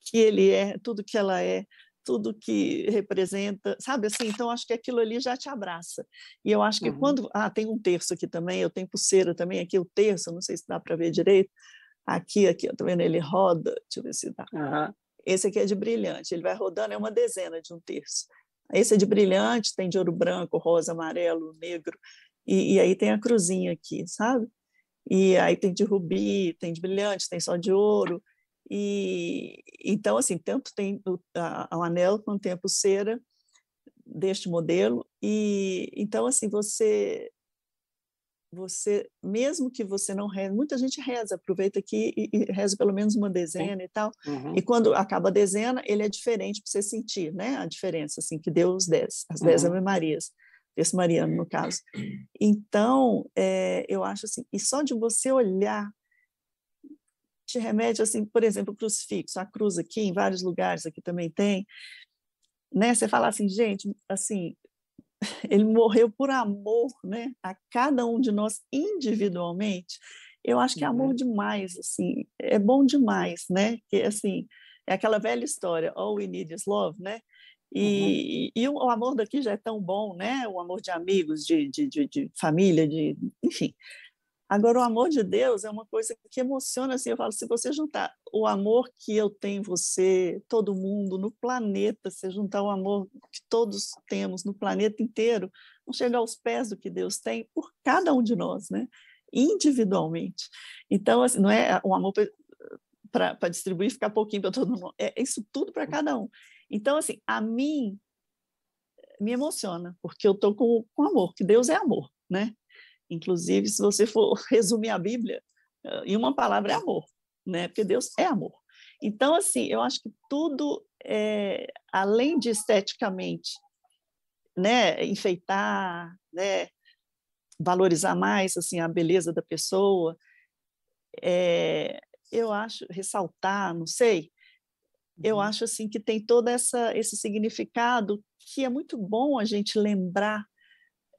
que ele é, tudo que ela é, tudo que representa, sabe assim? Então acho que aquilo ali já te abraça. E eu acho que uhum. quando ah tem um terço aqui também, eu tenho pulseira também aqui o terço, não sei se dá para ver direito. Aqui, aqui, eu tô vendo ele roda, deixa eu ver se dá. Uhum. Esse aqui é de brilhante, ele vai rodando, é uma dezena de um terço. Esse é de brilhante, tem de ouro branco, rosa, amarelo, negro, e, e aí tem a cruzinha aqui, sabe? E aí tem de rubi, tem de brilhante, tem só de ouro, e então, assim, tanto tem o, a, o anel quanto tem a pulseira deste modelo. E então, assim, você você, mesmo que você não reze, muita gente reza, aproveita aqui e, e reza pelo menos uma dezena e tal, uhum. e quando acaba a dezena, ele é diferente para você sentir, né, a diferença, assim, que deu os dez, as dez uhum. Ave Marias, esse Mariano, no caso. *clears throat* Então, é, eu acho assim, e só de você olhar te remete, assim, por exemplo, o crucifixo, a cruz aqui, em vários lugares aqui também tem, né? Você fala assim, gente, assim, ele morreu por amor, né? A cada um de nós individualmente. Eu acho que é amor uhum. demais, assim, é bom demais, né? Que assim, é aquela velha história, all we need is love, né? E, uhum. e, o amor daqui já é tão bom, né? O amor de amigos, de, de, de, de família, de enfim. Agora, o amor de Deus é uma coisa que emociona, assim, eu falo, se você juntar o amor que eu tenho em você, todo mundo, no planeta, se juntar o amor que todos temos no planeta inteiro, não chega aos pés do que Deus tem por cada um de nós, né? Individualmente. Então, assim, não é um amor para distribuir ficar pouquinho para todo mundo, é isso tudo para cada um. Então, assim, a mim me emociona, porque eu estou com, com amor, que Deus é amor, né? Inclusive, se você for *laughs* resumir a Bíblia, em uma palavra é amor, né? Porque Deus é amor. Então, assim, eu acho que tudo, é, além de esteticamente, né, enfeitar, né, valorizar mais assim a beleza da pessoa, é, eu acho ressaltar, não sei, eu uhum. acho assim que tem todo essa esse significado que é muito bom a gente lembrar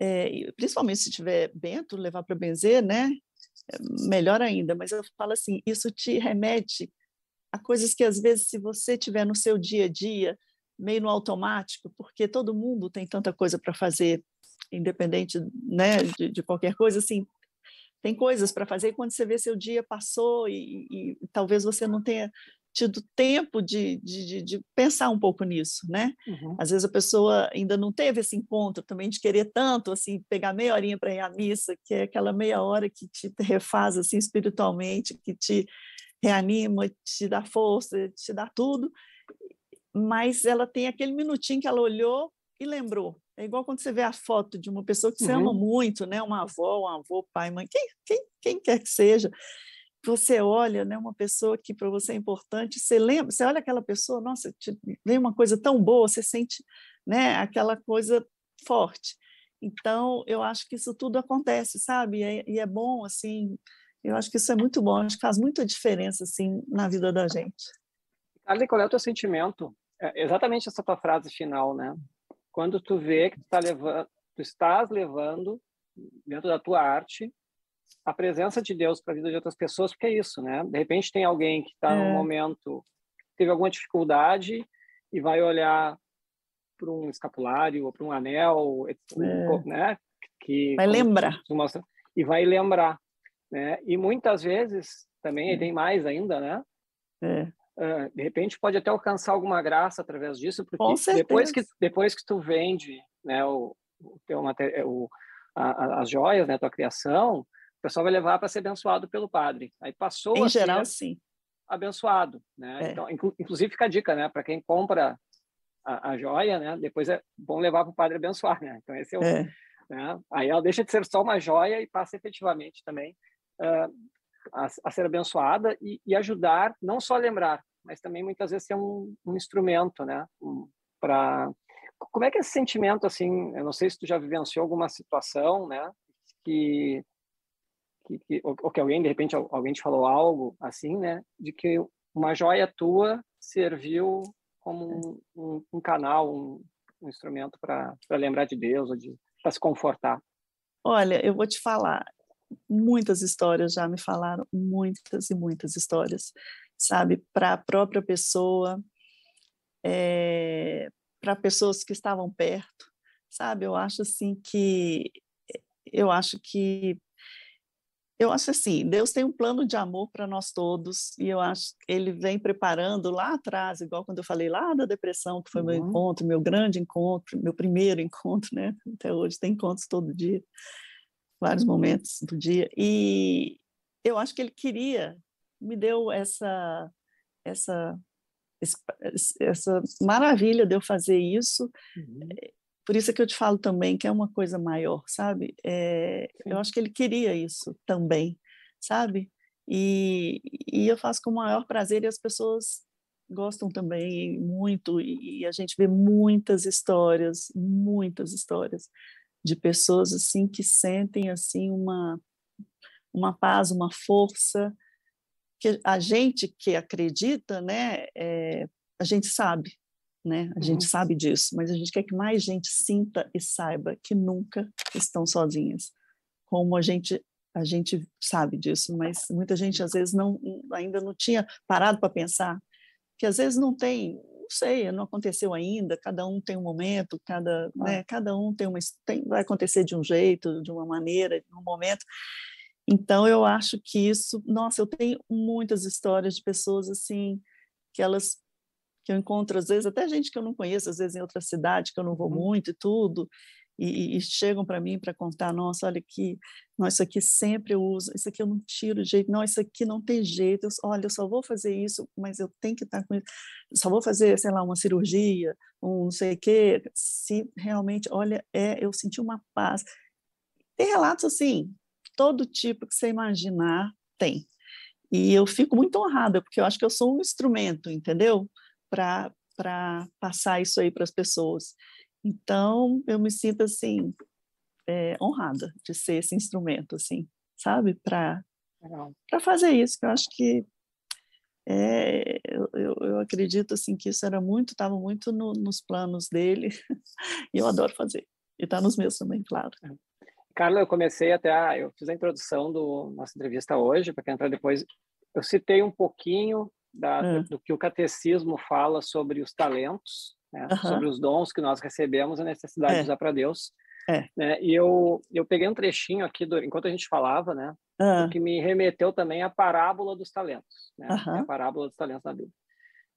é, principalmente se tiver bento, levar para benzer, né? É melhor ainda, mas eu falo assim, isso te remete a coisas que às vezes se você tiver no seu dia a dia, meio no automático, porque todo mundo tem tanta coisa para fazer, independente né, de, de, qualquer coisa, assim, tem coisas para fazer e quando você vê seu dia passou e, e, e talvez você não tenha tido tempo de, de, de, pensar um pouco nisso, né? Uhum. Às vezes a pessoa ainda não teve esse encontro também de querer tanto, assim, pegar meia horinha para ir à missa, que é aquela meia hora que te *laughs* refaz, assim, espiritualmente, que te reanima, te dá força, te dá tudo, mas ela tem aquele minutinho que ela olhou e lembrou. É igual quando você vê a foto de uma pessoa que você uhum. ama muito, né? Uma avó, um avô, pai, mãe, quem, quem, quem quer que seja, você olha, né, uma pessoa que para você é importante, você lembra, você olha aquela pessoa, nossa, te, vem uma coisa tão boa, você sente, né, aquela coisa forte. Então, eu acho que isso tudo acontece, sabe? E é, e é bom, assim, eu acho que isso é muito bom, acho que faz muita diferença, assim, na vida da gente. Ali, qual é o teu sentimento? É exatamente essa tua frase final, né? Quando tu vê que tu, tá levando, tu estás levando dentro da tua arte a presença de Deus para a vida de outras pessoas, porque é isso, né? De repente tem alguém que está é. num momento teve alguma dificuldade e vai olhar para um escapulário ou para um anel, é. né? Que vai lembrar mostra, e vai lembrar, né? E muitas vezes também é. tem mais ainda, né? É. Uh, de repente pode até alcançar alguma graça através disso, porque depois que depois que tu vende, né, o, o teu o, a, as joias, né, tua criação, pessoal vai levar para ser abençoado pelo padre. Aí passou em a geral, sim. abençoado, né? É. Então, inclu inclusive fica a dica, né, para quem compra a, a, joia, né? Depois é bom levar para o padre abençoar, né? Então esse é o, é. Né? Aí ela deixa de ser só uma joia e passa efetivamente também uh, a, a, ser abençoada e, e, ajudar, não só a lembrar, mas também muitas vezes ser um, um instrumento, né? Um, para como é que é esse sentimento assim? Eu não sei se tu já vivenciou alguma situação, né? Que que, que ou, que alguém de repente alguém te falou algo assim, né? De que uma joia tua serviu como um, um, um canal, um, um instrumento para lembrar de Deus ou de para se confortar. Olha, eu vou te falar, muitas histórias já me falaram, muitas e muitas histórias, sabe, para a própria pessoa, é, para pessoas que estavam perto, sabe? Eu acho assim que eu acho que eu acho assim, Deus tem um plano de amor para nós todos e eu acho que ele vem preparando lá atrás, igual quando eu falei lá da depressão, que foi uhum. meu encontro, meu grande encontro, meu primeiro encontro, né? Até hoje tem encontros todo dia, vários momentos do dia. E eu acho que ele queria, me deu essa essa essa maravilha de eu fazer isso. Uhum. Por isso é que eu te falo também que é uma coisa maior, sabe? É, eu acho que ele queria isso também, sabe? E, e eu faço com o maior prazer e as pessoas gostam também muito e a gente vê muitas histórias, muitas histórias de pessoas assim que sentem assim uma uma paz, uma força que a gente que acredita, né, é, a gente sabe, né? A gente uhum. sabe disso, mas a gente quer que mais gente sinta e saiba que nunca estão sozinhas. Como a gente a gente sabe disso, mas muita gente às vezes não ainda não tinha parado para pensar que às vezes não tem, não sei, não aconteceu ainda. Cada um tem um momento, cada, ah. né? Cada um tem uma tem, vai acontecer de um jeito, de uma maneira, de um momento. Então eu acho que isso, nossa, eu tenho muitas histórias de pessoas assim que elas que eu encontro às vezes, até gente que eu não conheço, às vezes em outra cidade que eu não vou uhum. muito e tudo, e, e chegam para mim para contar, nossa, olha aqui, nossa, isso aqui sempre eu uso, isso aqui eu não tiro de jeito, não, isso aqui não tem jeito, eu, olha, eu só vou fazer isso, mas eu tenho que estar com isso, só vou fazer, sei lá, uma cirurgia, um não sei o quê, se realmente, olha, é, eu senti uma paz. Tem relatos assim, todo tipo que você imaginar tem. E eu fico muito honrada, porque eu acho que eu sou um instrumento, entendeu? Para passar isso aí para as pessoas. Então, eu me sinto assim é, honrada de ser esse instrumento, assim, sabe, para para fazer isso. Que eu acho que é, eu, eu, acredito assim que isso era muito, estava muito no, nos planos dele *laughs* e eu adoro fazer. E está nos meus também, claro. É. Carla, eu comecei até a, eu fiz a introdução do nossa entrevista hoje para quem entrar depois. Eu citei um pouquinho da, hum. do que o catecismo fala sobre os talentos, né? sobre os dons que nós recebemos, a necessidade é. de usar para Deus. É. Né? E eu, eu peguei um trechinho aqui, do, enquanto a gente falava, né? que me remeteu também à parábola dos talentos, né? É a parábola dos talentos na Bíblia.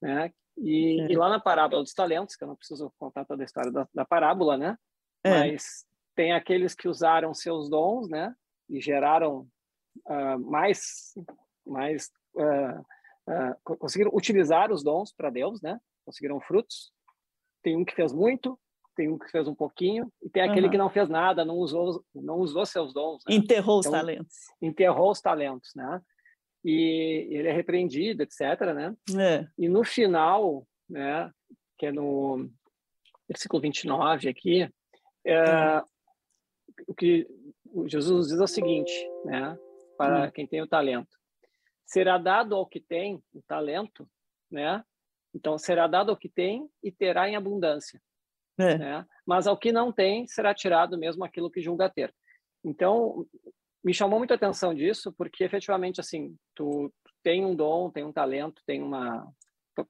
Né? E, é. e, lá na parábola dos talentos, que eu não preciso contar toda a história da, da parábola, né? É. Mas tem aqueles que usaram seus dons, né? E geraram uh, mais, mais uh, uh, conseguiram utilizar os dons para Deus, né? Conseguiram frutos. Tem um que fez muito, tem um que fez um pouquinro e tem aquele uhum. que não fez nada, não usou, não usou seus dons. Né? Enterrou então, os talentos. Enterrou os talentos, né? E ele é repreendido, etc. Né? É. E no final, né? Que é no versículo 29 aqui, é, uhum. o que Jesus diz é o seguinte, né? Para uhum. quem tem o talento será dado ao que tem o talento, né? Então será dado ao que tem e terá em abundância, é. né? Mas ao que não tem será tirado mesmo aquilo que julga ter. Então me chamou muito a atenção disso porque efetivamente assim tu tem um dom, tem um talento, tem uma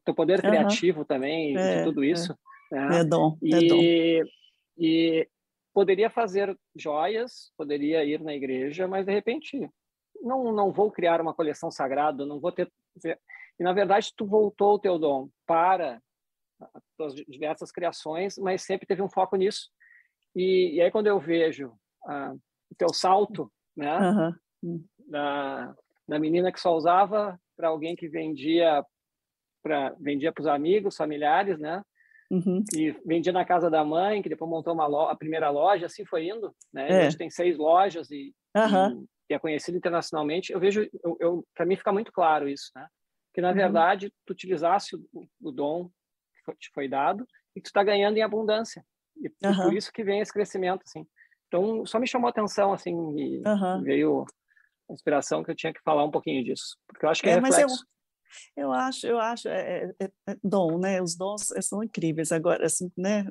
teu poder uhum. criativo também é, de tudo é. isso. É, né? é dom, e, é dom. E poderia fazer joias, poderia ir na igreja, mas de repente não, não vou criar uma coleção sagrada, não vou ter. E na verdade, tu voltou o teu dom para as tuas diversas criações, mas sempre teve um foco nisso. E, e aí, quando eu vejo ah, o teu salto, né, uhum. da, da menina que só usava para alguém que vendia para vendia os amigos, familiares, né? Uhum. E vendia na casa da mãe, que depois montou uma loja, a primeira loja, assim foi indo, né? É. A gente tem seis lojas e, uhum. E, é conhecido internacionalmente, eu vejo, eu, eu para mim fica muito claro isso, né? que na uhum. verdade tu utilizasse o, o dom que te foi dado e tu está ganhando em abundância. E, uhum. por isso que vem esse crescimento, assim. Então, só me chamou a atenção, assim, e uhum. veio a inspiração que eu tinha que falar um pouquinho disso, porque eu acho que é, é reflexo. Eu acho, eu acho, é, é, é, dom, né? Os dons é, são incríveis. Agora, assim, né?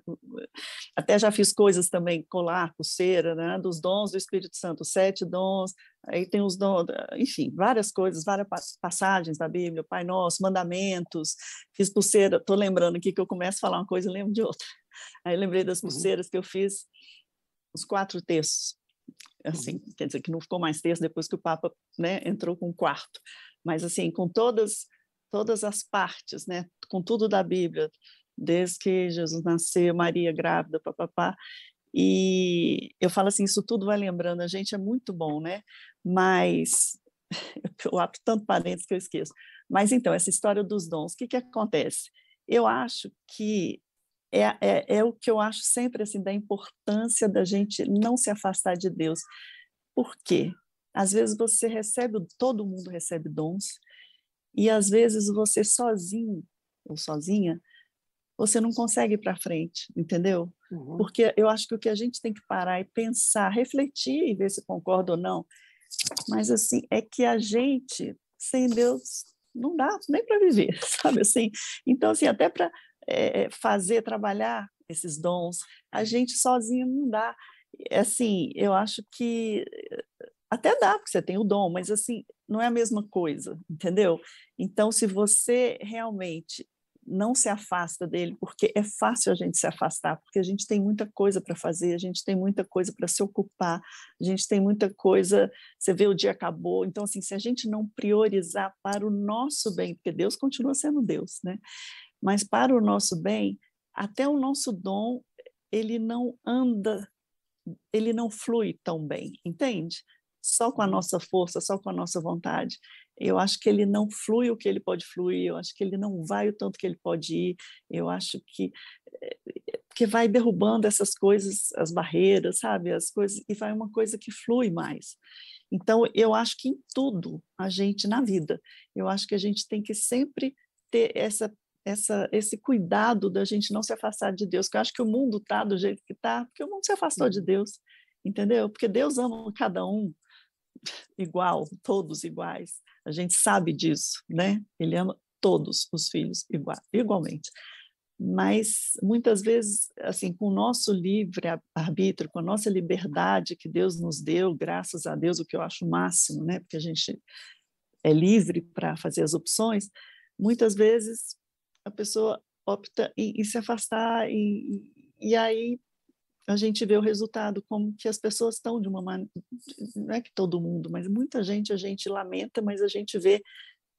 Até já fiz coisas também, colar, pulseira, né? Dos dons do Espírito Santo, sete dons. Aí tem os dons, enfim, várias coisas, várias passagens da Bíblia, Pai Nosso, mandamentos. Fiz pulseira, tô lembrando aqui que eu começo a falar uma coisa e lembro de outra. Aí lembrei das uhum. pulseiras que eu fiz, os quatro textos assim, uhum. quer dizer que não ficou mais texto depois que o Papa né, entrou com o quarto, mas assim, com todas todas as partes, né, com tudo da Bíblia, desde que Jesus nasceu, Maria grávida, papapá, e eu falo assim, isso tudo vai lembrando a gente, é muito bom, né, mas, *laughs* eu abro tanto parênteses que eu esqueço, mas então, essa história dos dons, o que que acontece? Eu acho que é, é, é, o que eu acho sempre assim da importância da gente não se afastar de Deus. Por quê? Às vezes você recebe, todo mundo recebe dons, e às vezes você sozinho ou sozinha, você não consegue ir para frente, entendeu? Uhum. Porque eu acho que o que a gente tem que parar e pensar, refletir e ver se concorda ou não, mas assim, é que a gente, sem Deus, não dá nem para viver, *laughs* sabe assim? Então, assim, até para é, fazer, trabalhar esses dons, a gente sozinho não dá. Assim, eu acho que até dá, porque você tem o dom, mas assim, não é a mesma coisa, entendeu? Então, se você realmente não se afasta dele, porque é fácil a gente se afastar, porque a gente tem muita coisa para fazer, a gente tem muita coisa para se ocupar, a gente tem muita coisa, você vê o dia acabou, então assim, se a gente não priorizar para o nosso bem, porque Deus continua sendo Deus, né? Mas para o nosso bem, até o nosso dom, ele não anda, ele não flui tão bem, entende? Só com a nossa força, só com a nossa vontade. Eu acho que ele não flui o que ele pode fluir, eu acho que ele não vai o tanto que ele pode ir, eu acho que eh, que vai derrubando essas coisas, as barreiras, sabe, as coisas e vai uma coisa que flui mais. Então, eu acho que em tudo a gente na vida, eu acho que a gente tem que sempre ter essa essa, esse cuidado da gente não se afastar de Deus, que eu acho que o mundo está do jeito que está, porque o mundo se afastou de Deus, entendeu? Porque Deus ama cada um, igual, todos iguais. A gente sabe disso, né? Ele ama todos os filhos igual, igualmente. Mas muitas vezes, assim, com o nosso livre arbítrio, com a nossa liberdade que Deus nos deu, graças a Deus, o que eu acho o máximo, né? Porque a gente é livre para fazer as opções. Muitas vezes a pessoa opta em, em se afastar e, e aí a gente vê o resultado, como que as pessoas estão de uma maneira, não é que todo mundo, mas muita gente a gente lamenta, mas a gente vê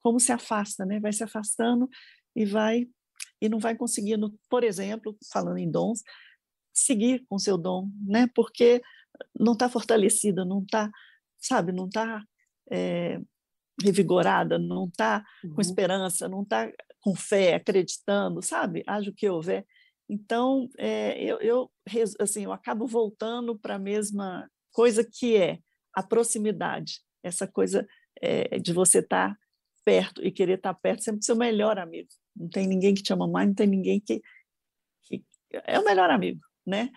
como se afasta, né? Vai se afastando e vai e não vai conseguindo, por exemplo, falando em dons, seguir com seu dom, né? Porque não está fortalecida, não está, sabe, não está é, revigorada, não está uhum. com esperança, não está com fé, acreditando, sabe? Haja o que houver. Então, é, eu, eu, assim, eu acabo voltando para a mesma coisa que é a proximidade, essa coisa é, de você estar tá perto e querer estar tá perto sempre do seu melhor amigo. Não tem ninguém que te ama mais, não tem ninguém que, que é o melhor amigo, né?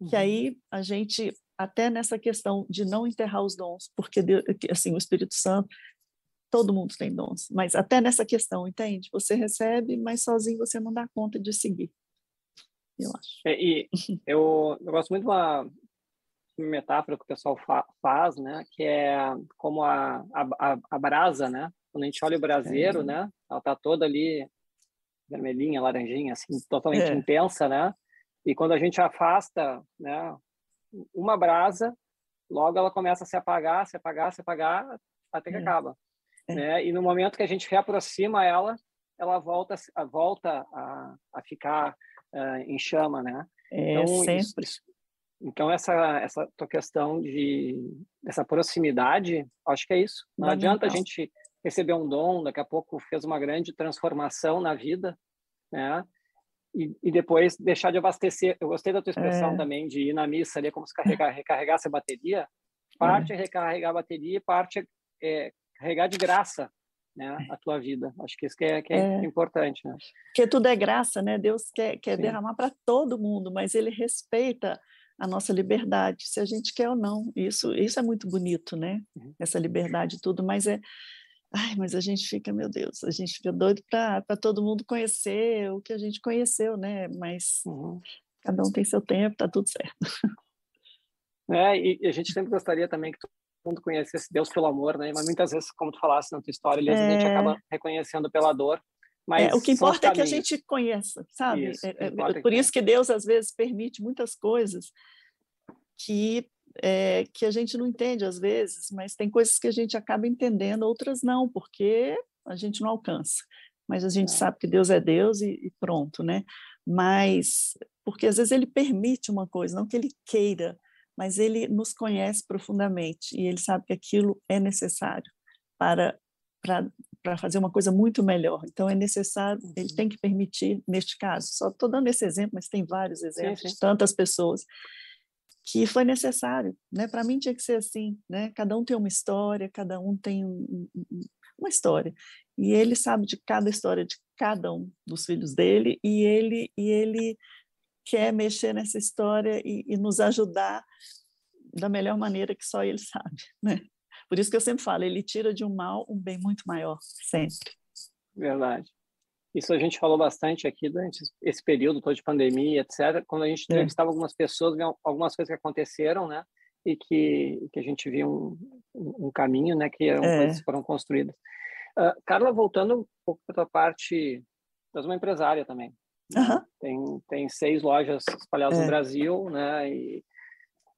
Uhum. Que aí a gente até nessa questão de não enterrar os dons, porque assim o Espírito Santo todo mundo tem dons, mas até nessa questão, entende? Você recebe, mas sozinho você não dá conta de seguir eu acho. É, e *laughs* eu, eu gosto muito de uma, metáfora que o pessoal fa faz, né? Que é como a, a, a, brasa, né? Quando a gente olha o braseiro, é. né? Ela tá toda ali vermelhinha, laranjinha, assim, totalmente é. intensa, né? E quando a gente afasta, né? Uma brasa, logo ela começa a se apagar, se apagar, se apagar, até que é. acaba. É. Né? E no momento que a gente reaproxima ela, ela volta, volta a, a ficar uh, em chama, né? É, então, sempre. Isso, então essa essa tua questão de essa proximidade, acho que é isso. Não, não adianta a gente receber um dom, daqui a pouco fez uma grande transformação na vida, né? E, e depois deixar de abastecer. Eu gostei da tua expressão é. também de ir na missa ali como se carregar, recarregar essa bateria. *laughs* Parte é, é recarregar a bateria, parte é, é carregar de graça né, a tua vida. Acho que isso que é, que é, é. importante, né? Porque tudo é graça, né? Deus quer, quer derramar para todo mundo, mas Ele respeita a nossa liberdade, se a gente quer ou não. Isso, isso é muito bonito, né? Uhum. Essa liberdade e tudo, mas é Ai, mas a gente fica, meu Deus, a gente fica doido para todo mundo conhecer o que a gente conheceu, né? Mas uhum. cada um tem seu tempo, tá tudo certo. É, e a gente sempre gostaria também que mundo conhecesse Deus pelo amor, né? Mas muitas vezes, como tu falaste na tua história, é... a gente é. acaba reconhecendo pela dor. Mas é, o que importa é que a gente conheça, sabe? Isso, é, é, por isso que Deus às vezes permite muitas coisas que é, que a gente não entende às vezes, mas tem coisas que a gente acaba entendendo, outras não, porque a gente não alcança. Mas a gente é. sabe que Deus é Deus e, e pronto, né? Mas porque às vezes ele permite uma coisa, não que ele queira, mas ele nos conhece profundamente e ele sabe que aquilo é necessário para para fazer uma coisa muito melhor. Então é necessário, ele uhum. tem que permitir neste caso. Só estou dando esse exemplo, mas tem vários exemplos sim, sim. de tantas pessoas que foi necessário, né? Para mim tinha que ser assim, né? Cada um tem uma história, cada um tem um, uma história e ele sabe de cada história de cada um dos filhos dele e ele e ele quer mexer nessa história e, e nos ajudar da melhor maneira que só ele *laughs* sabe, né? Por isso que eu sempre falo, ele tira de um mal um bem muito maior, sempre. Verdade. Isso a gente falou bastante aqui durante esse período todo de pandemia, etc. Quando a gente é. entrevistava é. algumas pessoas, algumas coisas que aconteceram, né? E que, que a gente viu um, um caminho, né? Que eram é. coisas que foram construídas. Uh, Carla, voltando um pouco para a tua parte, tu és uma empresária também. Uhum. Tem, tem seis lojas espalhadas é. no Brasil, né? E,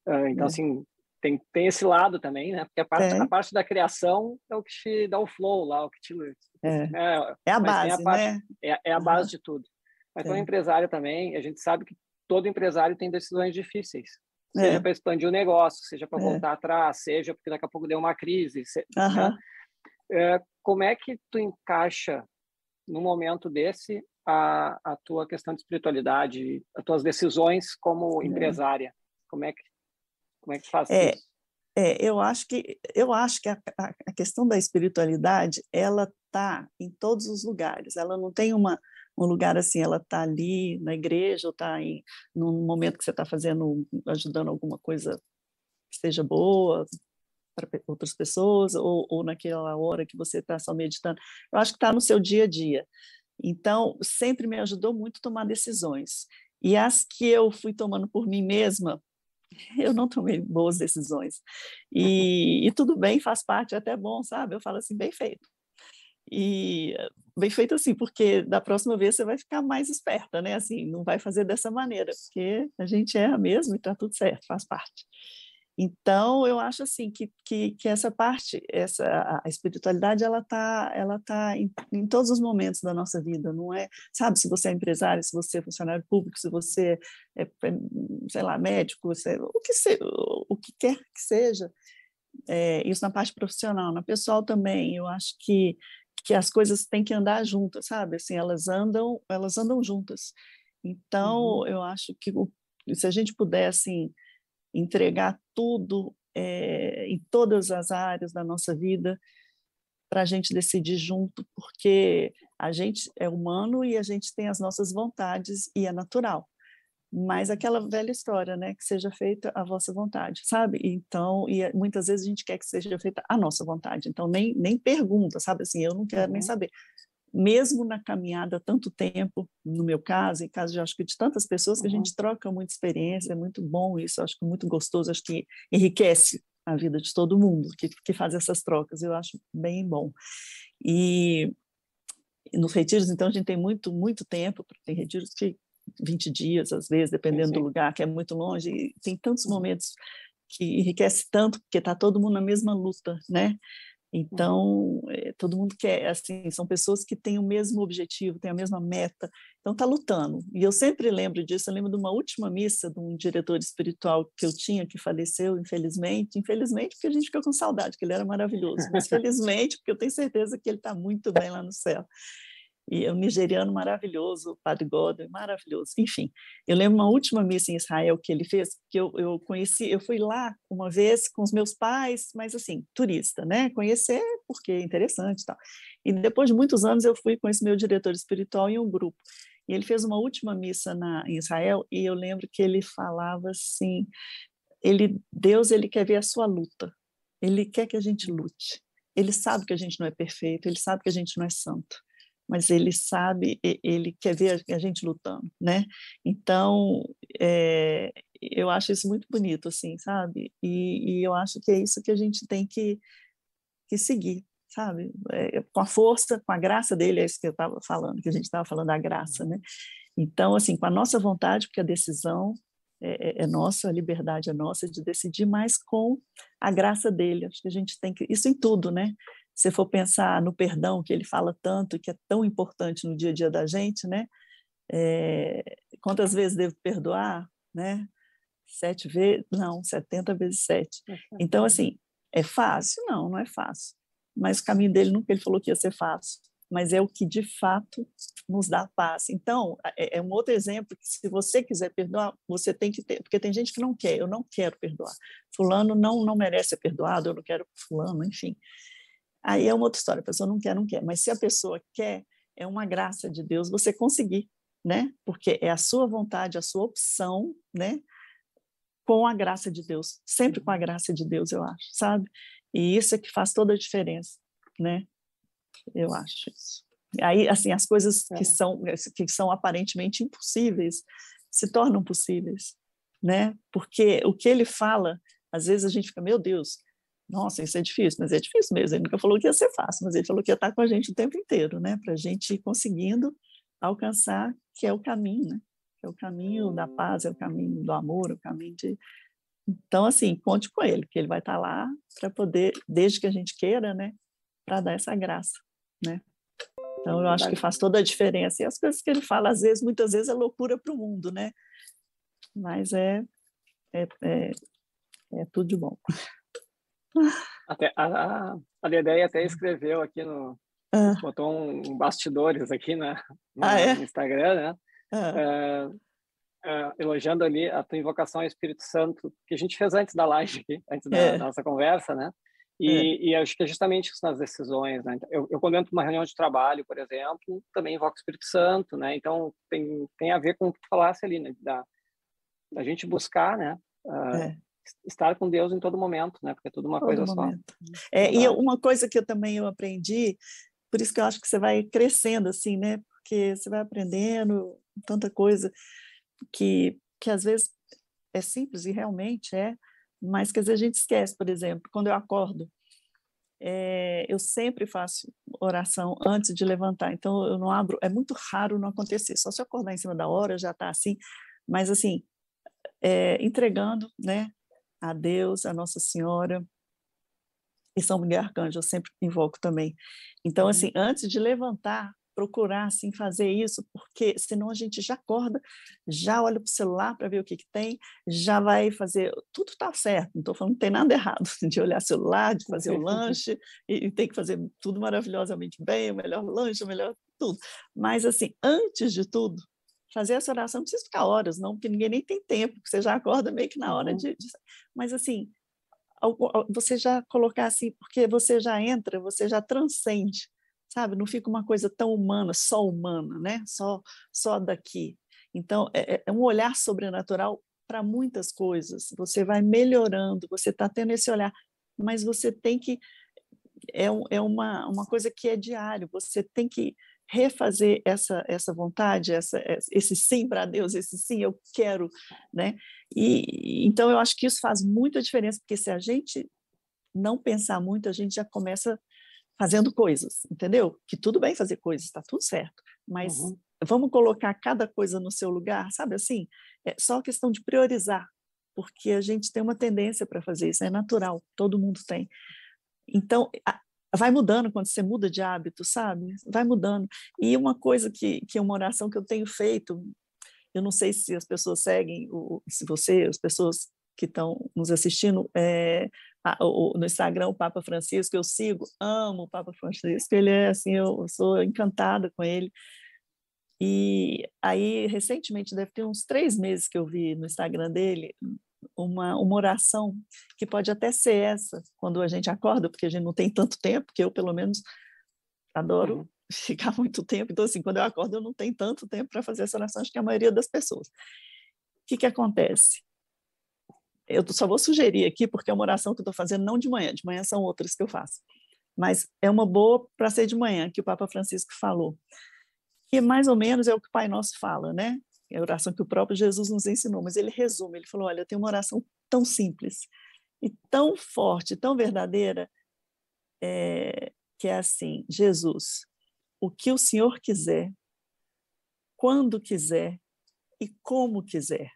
uh, então, é. assim, tem, tem esse lado também, né? Porque a parte, é. a parte da criação é o que te dá o flow lá, o que te. É, é, é a base, a parte, né? É, é a base uhum. de tudo. Mas como é. empresário também, a gente sabe que todo empresário tem decisões difíceis. Seja é. para expandir o negócio, seja para é. voltar atrás, seja porque daqui a pouco deu uma crise. Se, uhum. né? como é que tu encaixa, no momento desse, a, a tua questão de espiritualidade, as tuas decisões como empresária? Como é que como é que faz é, isso? É, eu acho que eu acho que a, a questão da espiritualidade ela está em todos os lugares. Ela não tem uma um lugar assim, ela está ali na igreja ou está em num momento que você está fazendo, ajudando alguma coisa que seja boa para outras pessoas ou, ou naquela hora que você está só meditando. Eu acho que está no seu dia a dia. Então, sempre me ajudou muito tomar decisões. E as que eu fui tomando por mim mesma, *laughs* eu não tomei boas decisões. E, e, tudo bem, faz parte, é até bom, sabe? Eu falo assim, bem feito. E bem feito assim, porque da próxima vez você vai ficar mais esperta, né? Assim, não vai fazer dessa maneira, porque a gente erra mesmo e tá tudo certo, faz parte. Então, eu acho assim que, que, que essa parte, essa a espiritualidade, ela tá, ela tá em, em, todos os momentos da nossa vida, não é? Sabe, se você é empresário, se você é funcionário público, se você é, é sei lá, médico, você, o que se, o que quer que seja, é, isso na parte profissional, na pessoal também, eu acho que que as coisas têm que andar juntas, sabe? Assim, elas andam, elas andam juntas. Então, uhum. eu acho que se a gente puder assim entregar tudo é, em todas as áreas da nossa vida para a gente decidir junto, porque a gente é humano e a gente tem as nossas vontades e é natural. Mas aquela velha história, né, que seja feita a vossa vontade, sabe? Então, e muitas vezes a gente quer que seja feita a nossa vontade, então nem, nem pergunta, sabe? Assim, eu não quero uhum. nem saber mesmo na caminhada tanto tempo, no meu caso, em caso de acho que de tantas pessoas, que a gente troca muita experiência, é muito bom isso, acho que muito gostoso, acho que enriquece a vida de todo mundo que, que faz essas trocas, eu acho bem bom. E nos retiros, então, a gente tem muito, muito tempo, tem retiros que 20 dias, às vezes, dependendo do lugar, que é muito longe, e tem tantos momentos que enriquece tanto, porque está todo mundo na mesma luta, né? Então, é, todo mundo quer, assim, são pessoas que têm o mesmo objetivo, têm a mesma meta, então está lutando. E eu sempre lembro disso, eu lembro de uma última missa de um diretor espiritual que eu tinha, que faleceu, infelizmente, infelizmente porque a gente fica com saudade, que ele era maravilhoso, mas *laughs* felizmente porque eu tenho certeza que ele está muito bem lá no céu. E o nigeriano maravilhoso, o Padre Godwin, maravilhoso. Enfim, eu lembro uma última missa em Israel que ele fez, que eu, eu conheci, eu fui lá uma vez com os meus pais, mas assim, turista, né? Conhecer porque é interessante e tal. E depois de muitos anos eu fui com esse meu diretor espiritual em um grupo. E ele fez uma última missa na, em Israel e eu lembro que ele falava assim, ele Deus ele quer ver a sua luta. Ele quer que a gente lute. Ele sabe que a gente não é perfeito, ele sabe que a gente não é santo mas ele sabe, ele quer ver a gente lutando, né? Então, é, eu acho isso muito bonito, assim, sabe? E, e, eu acho que é isso que a gente tem que, que seguir, sabe? É, com a força, com a graça dele, é isso que eu estava falando, que a gente estava falando da graça, né? Então, assim, com a nossa vontade, porque a decisão é, é, é, nossa, a liberdade é nossa de decidir, mas com a graça dele. Acho que a gente tem que. Isso em tudo, né? Se for pensar no perdão que ele fala tanto, que é tão importante no dia a dia da gente, né? É, quantas vezes devo perdoar, né? Sete vezes, não, setenta vezes sete. Então, assim, é fácil? Não, não é fácil. Mas o caminho dele nunca ele falou que ia ser fácil, mas é o que de fato nos dá paz. Então, é, é um outro exemplo que se você quiser perdoar, você tem que ter, porque tem gente que não quer, eu não quero perdoar. Fulano não não merece ser perdoado, eu não quero fulano, enfim. Aí é uma outra história, a pessoa não quer, não quer. Mas se a pessoa quer, é uma graça de Deus você conseguir, né? Porque é a sua vontade, a sua opção, né? Com a graça de Deus, sempre com a graça de Deus, eu acho, sabe? E isso é que faz toda a diferença, né? Eu acho isso. Aí, assim, as coisas que é. são que são aparentemente impossíveis se tornam possíveis, né? Porque o que ele fala, às vezes a gente fica, meu Deus, nossa, isso é difícil, mas é difícil mesmo. Ele nunca falou que ia ser fácil, mas ele falou que ia estar com a gente o tempo inteiro, né? Para a gente ir conseguindo alcançar, que é o caminho, né? Que é o caminho da paz, é o caminho do amor, é o caminho de. Então, assim, conte com ele, que ele vai estar lá para poder, desde que a gente queira, né? Para dar essa graça, né? Então, eu acho que faz toda a diferença. E as coisas que ele fala, às vezes, muitas vezes, é loucura para o mundo, né? Mas é, é, é, é tudo de bom. Até, a, a Dedé até escreveu aqui no. Ah. Botou um, bastidores aqui na, no, ah, é? Instagram, né? Ah. É, é, elogiando ali a tua invocação ao Espírito Santo, que a gente fez antes da live, aqui, antes da, é. da nossa conversa, né? E, é. e, acho que é justamente isso nas decisões, né? Eu, eu, quando entro numa reunião de trabalho, por exemplo, também invoco o Espírito Santo, né? Então, tem, tem a ver com o que tu falasse ali, né? Da, da gente buscar, né? Uh, estar com Deus em todo momento, né? Porque é tudo uma todo coisa momento. só. É, e uma coisa que eu também eu aprendi, por isso que eu acho que você vai crescendo assim, né? Porque você vai aprendendo tanta coisa que que às vezes é simples e realmente é, mas que às vezes a gente esquece, por exemplo, quando eu acordo, é, eu sempre faço oração antes de levantar, então eu não abro, é muito raro não acontecer, só se eu acordar em cima da hora já está assim, mas assim, é, entregando, né, a Deus, a Nossa Senhora e São Miguel Arcanjo, eu sempre invoco também. Então, uhum. assim, antes de levantar, procurar assim fazer isso, porque senão a gente já acorda, já olha para o celular para ver o que, que tem, já vai fazer, tudo está certo, não estou falando que tem nada *laughs* errado de olhar celular, de fazer o lanche, e, e tem que fazer tudo maravilhosamente bem, o melhor lanche, o melhor tudo. Mas assim, antes de tudo, fazer essa oração não precisa ficar horas, não, porque ninguém nem tem tempo, você já acorda meio que na hora uhum. de, de, Mas, assim, você já colocar assim, porque você já entra, você já transcende, sabe? Não fica uma coisa tão humana, só humana, né? Só, só daqui. Então, é, é, é um olhar sobrenatural para muitas coisas. Você vai melhorando, você está tendo esse olhar, mas você tem que. É, é uma, uma coisa que é diário, você tem que refazer essa essa vontade, essa, esse sim para Deus, esse sim eu quero, né? E então eu acho que isso faz muita diferença, porque se a gente não pensar muito, a gente já começa fazendo coisas, entendeu? Que tudo bem fazer coisas, está tudo certo, mas uhum. vamos colocar cada coisa no seu lugar, sabe assim? É só questão de priorizar, porque a gente tem uma tendência para fazer isso, é natural, todo mundo tem. Então, vai mudando quando você muda de hábito, sabe? Vai mudando. E uma coisa que, que é uma oração que eu tenho feito, eu não sei se as pessoas seguem, ou se você, as pessoas que estão nos assistindo, é, no Instagram o Papa Francisco, eu sigo, amo o Papa Francisco, ele é assim, eu sou encantada com ele. E aí, recentemente, deve ter uns três meses que eu vi no Instagram dele uma, uma oração que pode até ser essa, quando a gente acorda, porque a gente não tem tanto tempo, que eu, pelo menos, adoro uhum. *laughs* ficar muito tempo. Então, assim, quando eu acordo, eu não tenho tanto tempo para fazer essa oração, acho que a maioria das pessoas. O que, que acontece? Eu só vou sugerir aqui, porque é uma oração que eu estou fazendo não de manhã, de manhã são outras que eu faço. Mas é uma boa para ser de manhã, que o Papa Francisco falou. Que mais ou menos é o que o Pai Nosso fala, né? É a oração que o próprio Jesus nos ensinou, mas ele resume, ele falou, olha, eu tenho uma oração tão simples e tão forte, tão verdadeira, é, que é assim, Jesus, o que o Senhor quiser, quando quiser e como quiser.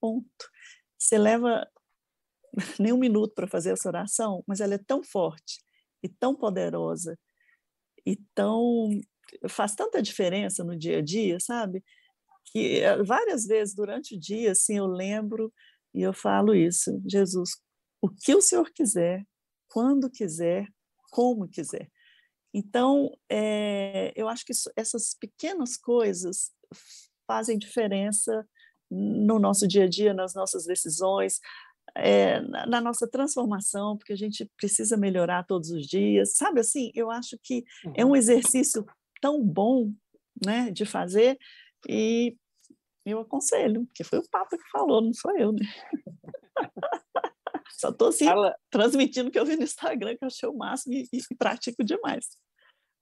Ponto. Você leva *laughs* nem um minuto para fazer essa oração, mas ela é tão forte e tão poderosa e tão faz tanta diferença no dia a dia, sabe? Que eh, várias vezes durante o dia, assim, eu lembro e eu falo isso, Jesus, o que o Senhor quiser, quando quiser, como quiser. Então, é, eu acho que isso, essas pequenas coisas fazem diferença no nosso dia a dia, nas nossas decisões, é, na, na, nossa transformação, porque a gente precisa melhorar todos os dias. Sabe assim, eu acho que é um uhum. exercício tão bom né, de fazer e eu aconselho, porque foi o Papa que falou, não sou eu, né? *laughs* Só estou assim, Ela... transmitindo o que eu vi no Instagram, que eu achei o máximo e, e pratico demais.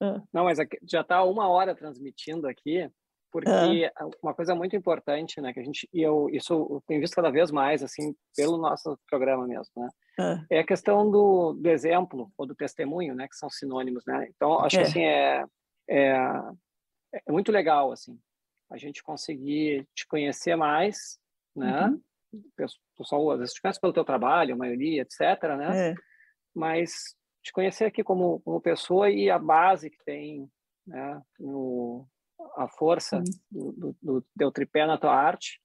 Ah. Não, mas já está uma hora transmitindo aqui, porque ah. uma coisa muito importante, né, que a gente e eu isso eu tenho visto cada vez mais assim pelo nosso programa mesmo, né, ah. é a questão do, do exemplo ou do testemunho, né, que são sinônimos, né. Então acho é. que assim é, é é muito legal assim a gente conseguir te conhecer mais, né. Uhum. O pessoal às vezes te conhece pelo teu trabalho, a maioria, etc, né. É. Mas te conhecer aqui como, como pessoa e a base que tem né, no, a força uhum. do, do, do tripé na tua arte,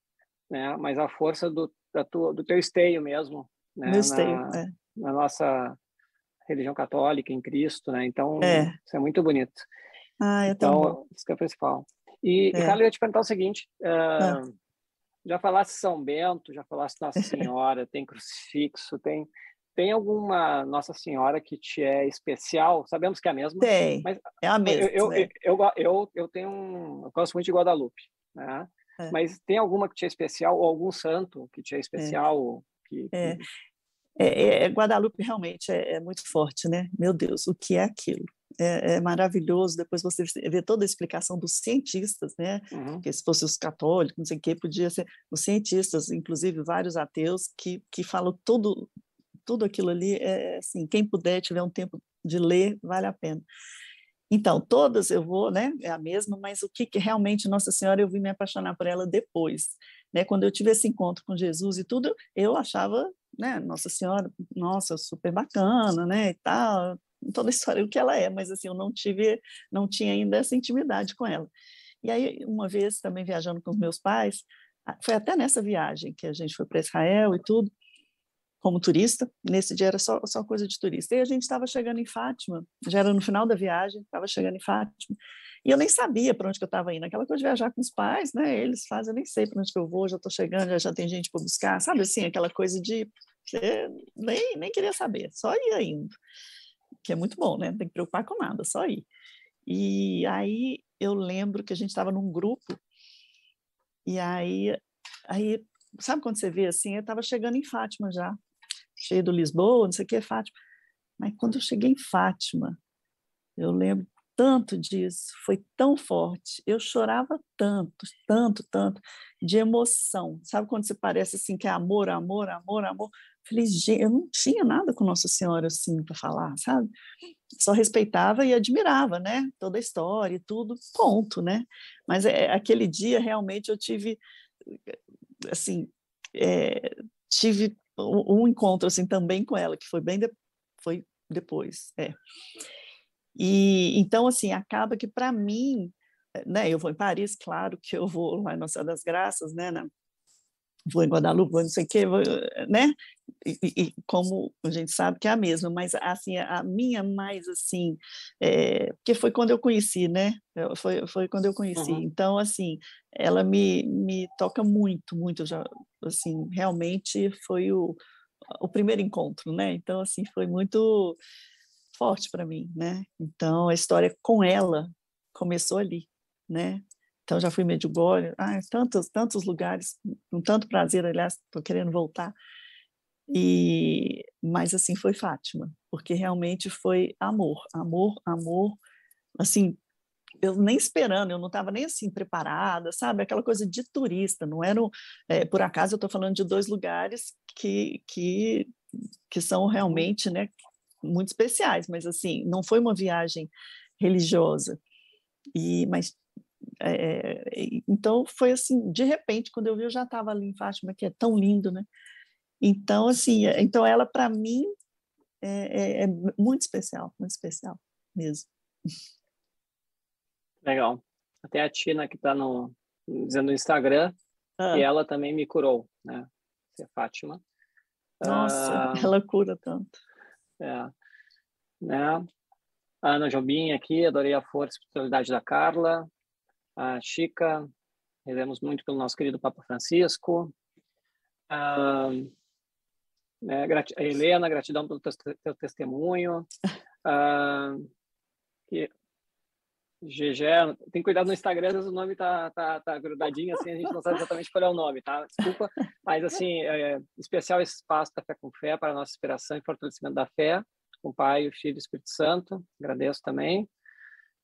né? Mas a força do, da tua, do teu esteio mesmo, né? Meu esteio, na, é. na nossa religião católica, em Cristo, né? Então, é. isso é muito bonito. Ah, então, isso que é o principal. E, é. e Carla, eu ia te perguntar o seguinte, uh, já falasse São Bento, já falasse Nossa *laughs* Senhora, tem crucifixo, tem tem alguma Nossa Senhora que te é especial? Sabemos que é a mesma. Tem, mas é a mesma. Eu, né? eu, eu, eu, eu, tenho um... Eu gosto muito de Guadalupe, né? É. Mas tem alguma que te é especial, ou algum santo que te é especial? É. Que, é. É, é, Guadalupe realmente é, é, muito forte, né? Meu Deus, o que é aquilo? É, é, maravilhoso. Depois você vê toda a explicação dos cientistas, né? Uhum. Porque se fosse os católicos, não sei o que, podia ser os cientistas, inclusive vários ateus, que, que falam tudo, tudo aquilo ali, é, assim, quem puder, tiver um tempo de ler, vale a pena. Então, todas eu vou, né, é a mesma, mas o que, que realmente Nossa Senhora, eu vim me apaixonar por ela depois, né, quando eu tive esse encontro com Jesus e tudo, eu achava, né, Nossa Senhora, nossa, super bacana, né, e tal, toda a história o que ela é, mas assim, eu não tive, não tinha ainda essa intimidade com ela. E aí, uma vez, também viajando com os meus pais, foi até nessa viagem que a gente foi para Israel e tudo, como turista. Nesse dia era só, só coisa de turista. E a gente estava chegando em Fátima, já era no final da viagem, estava chegando em Fátima. E eu nem sabia para onde que eu estava indo. Aquela coisa de viajar com os pais, né? Eles fazem, eu nem sei para onde que eu vou, já estou chegando, já, já tem gente para buscar, sabe assim, aquela coisa de nem, nem queria saber, só ia indo. Que é muito bom, né? Não tem que preocupar com nada, só ir. E aí eu lembro que a gente estava num grupo, e aí, aí sabe quando você vê assim? Eu estava chegando em Fátima já cheio do Lisboa, não sei o que, Fátima. Mas quando eu cheguei em Fátima, eu lembro tanto disso, foi tão forte. Eu chorava tanto, tanto, tanto, de emoção. Sabe quando você parece assim que é amor, amor, amor, amor? Falei, eu não tinha nada com Nossa Senhora assim para falar, sabe? Só respeitava e admirava, né? Toda a história e tudo, ponto, né? Mas é, aquele dia realmente eu tive, assim, é, tive um, encontro assim também com ela que foi bem de, foi depois é e então assim acaba que para mim né eu vou em Paris claro que eu vou lá em Nossa das Graças né na, vou em Guadalupe, vou não sei o quê, vou, né? E, e, como a gente sabe que é a mesma, mas assim a minha mais assim, é, porque foi quando eu conheci, né? Foi, foi quando eu conheci. Uhum. Então assim, ela me, me toca muito, muito já, assim, realmente foi o, o primeiro encontro, né? Então assim foi muito forte para mim, né? Então a história com ela começou ali, né? Então já fui Medjugorje, ah, tantos tantos lugares, com tanto prazer, aliás, estou querendo voltar. E mas assim foi Fátima, porque realmente foi amor, amor, amor, assim, eu nem esperando, eu não estava nem assim preparada, sabe? Aquela coisa de turista, não era, é, por acaso eu estou falando de dois lugares que, que, que são realmente, né, muito especiais, mas assim, não foi uma viagem religiosa, e mas é, então foi assim, de repente, quando eu vi, eu já estava ali em Fátima, que é tão lindo, né? Então, assim, é, então ela para mim é, é, é, muito especial, muito especial mesmo. Legal. Até a Tina que está no dizendo no Instagram ah. que ela também me curou, né? Ser Fátima. Nossa, ah, ela cura tanto. É, né? Ana Jobim aqui, adorei a força e espiritualidade da Carla a Chica, rezemos muito pelo nosso querido Papa Francisco, a, né, a Helena, gratidão pelo teu, teu testemunho, a, que, GG, tem cuidado no Instagram, o nome tá, tá, tá grudadinho, assim, a gente não sabe exatamente qual é o nome, tá? Desculpa, mas assim, é, especial espaço da Fé com Fé para a nossa inspiração e fortalecimento da fé, com o Pai, o Filho e o Espírito Santo, agradeço também.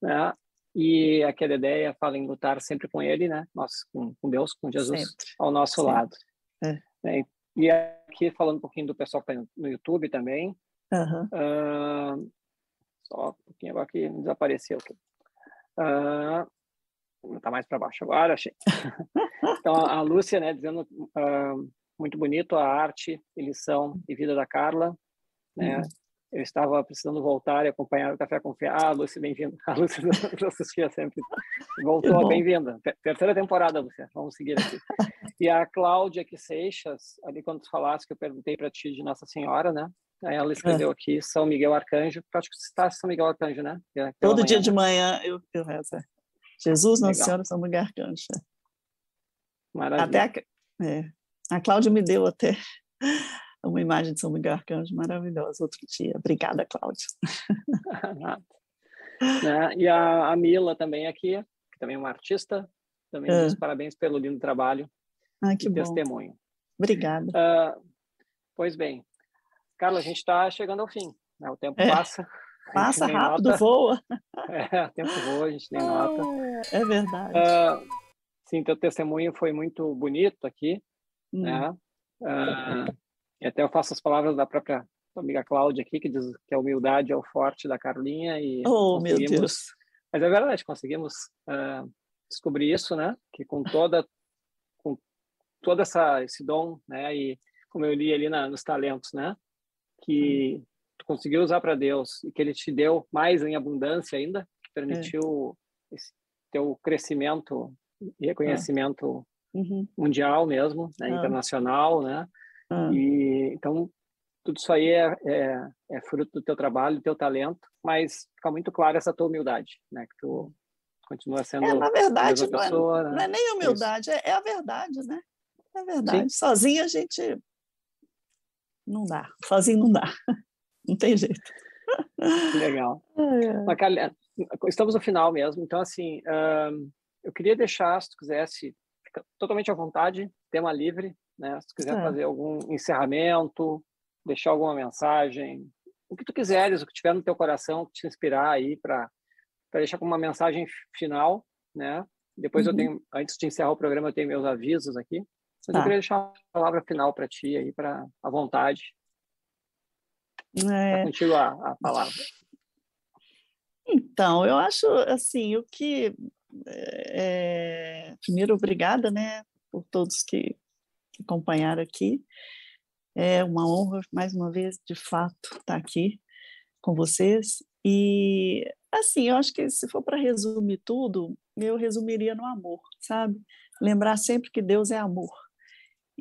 Né? E aquela ideia fala em lutar sempre com Ele, né? Nós, com, com Deus, com Jesus sempre. ao nosso sempre. lado. É. É, e aqui falando um pouquinho do pessoal que está no YouTube também. Uhum. Uh, só um pouquinho agora que desapareceu aqui. Uh, tá mais para baixo agora, achei. *laughs* então, a Lúcia, né, dizendo uh, muito bonito a arte e lição e vida da Carla, né? Uhum eu estava precisando voltar e acompanhar o Café Fé. Ah, Lúcia, bem-vinda. A Lúcia *laughs* assistia sempre. Voltou, bem-vinda. Terceira temporada, Lúcia. Vamos seguir aqui. *laughs* E a Cláudia que Seixas, ali quando tu falaste que eu perguntei para ti de Nossa Senhora, né? Aí ela escreveu é. aqui São Miguel Arcanjo. Acho que você está São Miguel Arcanjo, né? Pela Todo manhã, dia de manhã eu, eu rezo. É. Jesus, Nossa Legal. Senhora, São Miguel Arcanjo. Maravilha. Até a, é, a Cláudia me deu até uma imagem de São Miguel Arcanjo maravilhosa outro dia. Obrigada, Cláudia. *laughs* né? E a, a, Mila também aqui, que também é uma artista, também é. diz parabéns pelo lindo trabalho ah, que e bom. testemunho. Obrigada. Uh, pois bem, Carla, a gente está chegando ao fim. Né? O tempo é. passa. Passa rápido, nota. voa. *laughs* É, o tempo voa, a gente nem nota. É, é verdade. Uh, sim, teu testemunho foi muito bonito aqui, hum. né? Uh, e até eu faço as palavras da própria amiga Cláudia aqui, que diz que a humildade é o forte da Carlinha. E oh, meu Deus! Mas é verdade, conseguimos uh, descobrir isso, né? Que com toda com toda essa esse dom, né? E como eu li ali na, nos talentos, né? Que tu conseguiu usar para Deus e que Ele te deu mais em abundância ainda, que permitiu é. esse teu crescimento e reconhecimento é. uhum. mundial mesmo, né? Ah. internacional, né? Ah. E então tudo isso aí é, é, é, fruto do teu trabalho, do teu talento, mas fica muito claro essa tua humildade, né? Que tu continua sendo. É, na verdade, não, pessoa, é, né? não é nem humildade, é, é, a verdade, né? É a verdade. Sim. Sozinho a gente não dá, sozinho não dá, *laughs* não tem jeito. Legal. *laughs* É. Estamos no final mesmo, então assim, eu queria deixar, se tu quisesse, totalmente à vontade, tema livre, né? Se quiser é. fazer algum encerramento, deixar alguma mensagem, o que tu quiseres, o que tiver no teu coração, que te inspirar aí para deixar como uma mensagem final, né? Depois uhum. eu tenho, antes de encerrar o programa, eu tenho meus avisos aqui. Mas tá. eu queria deixar a palavra final para ti aí, para a vontade. É... Tá contigo a, a palavra. Então, eu acho assim, o que é, primeiro obrigada, né, por todos que acompanhar aqui. É uma honra, mais uma vez, de fato, estar aqui com vocês. E, assim, eu acho que se for para resumir tudo, eu resumiria no amor, sabe? Lembrar sempre que Deus é amor.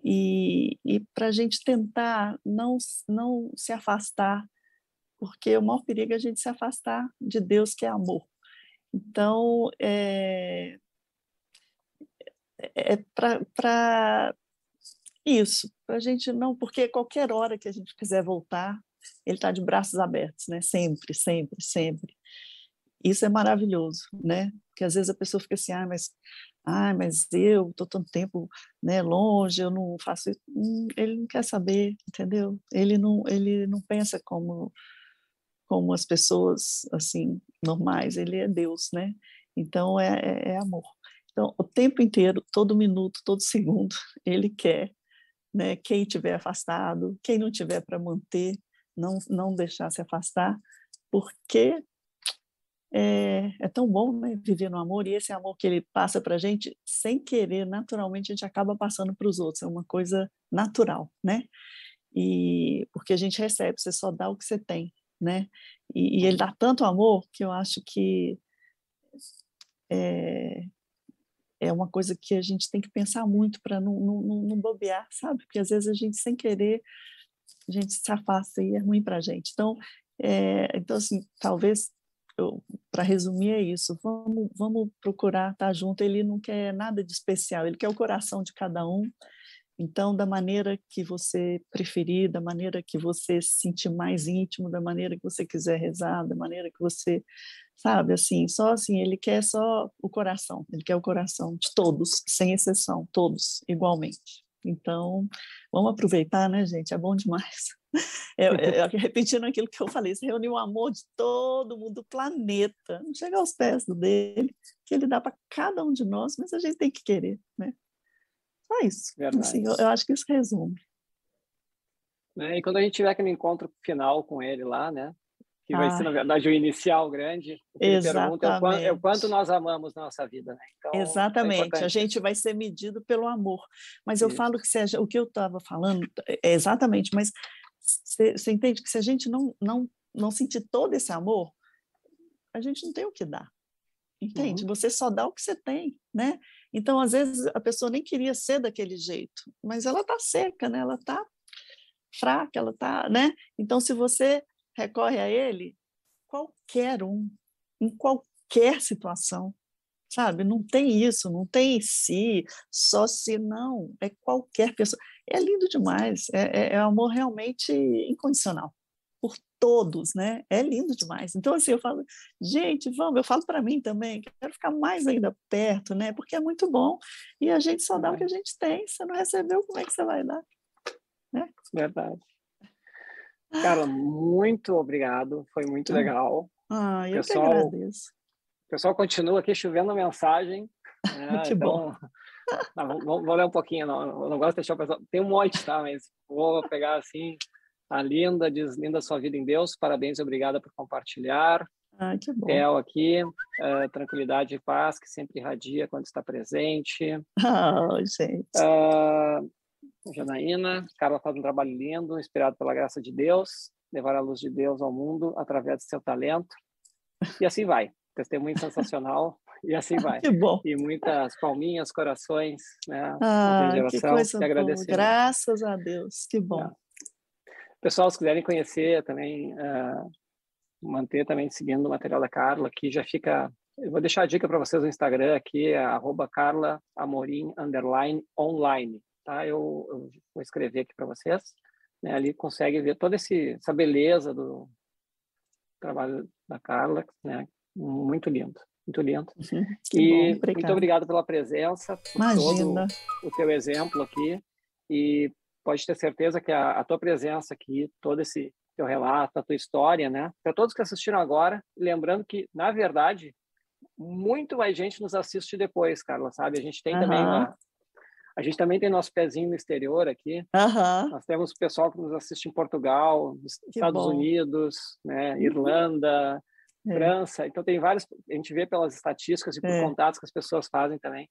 e, e para a gente tentar não, não se afastar, porque o maior perigo é a gente se afastar de Deus, que é amor. Então, é, é para isso, para a gente não, porque qualquer hora que a gente quiser voltar, ele está de braços abertos, né? Sempre, sempre, sempre. Isso é maravilhoso, né? Porque às vezes a pessoa fica assim, ah, mas, ah, mas eu estou tanto tempo, né, longe, eu não faço isso. Hum, ele não quer saber, entendeu? Ele não, ele não pensa como como as pessoas assim normais. Ele é Deus, né? Então é, é, é amor. Então o tempo inteiro, todo minuto, todo segundo, *laughs* ele quer, né? Quem tiver afastado, quem não tiver para manter, não não deixar se afastar, porque é, é, tão bom né, viver no amor, e esse amor que ele passa para a gente, sem querer, naturalmente, a gente acaba passando para os outros, é uma coisa natural, né? E porque a gente recebe, você só dá o que você tem, né? E, e ele dá tanto amor que eu acho que é, é uma coisa que a gente tem que pensar muito para não, não, não, bobear, sabe? Porque às vezes a gente, sem querer, a gente se afasta e é ruim para a gente. Então, é, então assim, talvez para resumir é isso, vamos, vamos procurar estar junto. Ele não quer nada de especial, ele quer o coração de cada um. Então, da maneira que você preferir, da maneira que você se sentir mais íntimo, da maneira que você quiser rezar, da maneira que você, sabe, assim, só assim, ele quer só o coração, ele quer o coração de todos, sem exceção, todos, igualmente. Então, vamos aproveitar, né, gente? É bom demais. *laughs* É, é, repetindo aquilo que eu falei, se reuniu o amor de todo mundo do planeta, não chega aos pés do dele, que ele dá para cada um de nós, mas a gente tem que querer, né? Só isso. Assim, eu, eu, acho que isso resume. Né? E quando a gente tiver aquele encontro final com ele lá, né? Que vai ser, na verdade, o inicial grande. O que pergunta é o, quanto, é o quanto nós amamos nossa vida, né? Então, é Exatamente. É a gente vai ser medido pelo amor. Mas eu isso. falo que seja o que eu estava falando é exatamente, mas você entende que se a gente não, não, não sentir todo esse amor, a gente não tem o que dar. Entende? Uhum. Você só dá o que você tem, né? Então, às vezes, a pessoa nem queria ser daquele jeito, mas ela está seca, né? Ela está fraca, ela está, né? Então, se você recorre a ele, qualquer um, em qualquer situação, sabe? Não tem isso, não tem se, só se não, é qualquer pessoa é lindo demais, é, é, é amor realmente incondicional todos, né? É lindo demais. Então assim eu falo, gente, vamos, eu falo para mim também, quero ficar mais ainda perto, né? Porque é muito bom e a gente só dá o que a gente tem. Se não recebeu, como é que você vai dar? Né? Verdade. Carla, muito obrigado, foi muito ah. legal. Ah, eu pessoal, que agradeço. O pessoal continua aqui chovendo mensagem. *laughs* Né? que então, bom. *laughs* Não, vou, vou, ler um pouquinho, não, não gosto de deixar o pessoal. Tem um monte, tá? Mas vou pegar assim. A Linda diz: Linda sua vida em Deus, parabéns e obrigada por compartilhar. Ah, que bom. Theo aqui, uh, tranquilidade e paz que sempre irradia quando está presente. *laughs* Oh, gente. Uh, Janaína, Carla faz um trabalho lindo, inspirado pela graça de Deus, levar a luz de Deus ao mundo através do seu talento. E assim vai. Testemunho sensacional. E assim vai. *laughs* Que bom. E muitas palminhas, corações, né? Ah, geração, que coisa boa. Graças a Deus. Que bom. É. Pessoal, se quiserem conhecer também, uh, manter também seguindo o material da Carla, aqui já fica... Eu vou deixar a dica para vocês no Instagram aqui, é arroba Carla Amorim, underline, online. Tá? Eu, eu vou escrever aqui para vocês. Né? Ali consegue ver toda esse, essa beleza do trabalho da Carla, né? Muito lindo muito lindo. Uhum, e bom, muito obrigado pela presença, por Imagina. todo o teu exemplo aqui. E pode ter certeza que a, a, tua presença aqui, todo esse teu relato, a tua história, né? Para todos que assistiram agora, lembrando que, na verdade, muito mais gente nos assiste depois, Carla, sabe? A gente tem uhum. também uma, a gente também tem nosso pezinho no exterior aqui. Uhum. Nós temos pessoal que nos assiste em Portugal, nos Estados bom. Unidos, né, Irlanda, é. França. Então, tem vários, a gente vê pelas estatísticas e por é. contatos que as pessoas fazem também.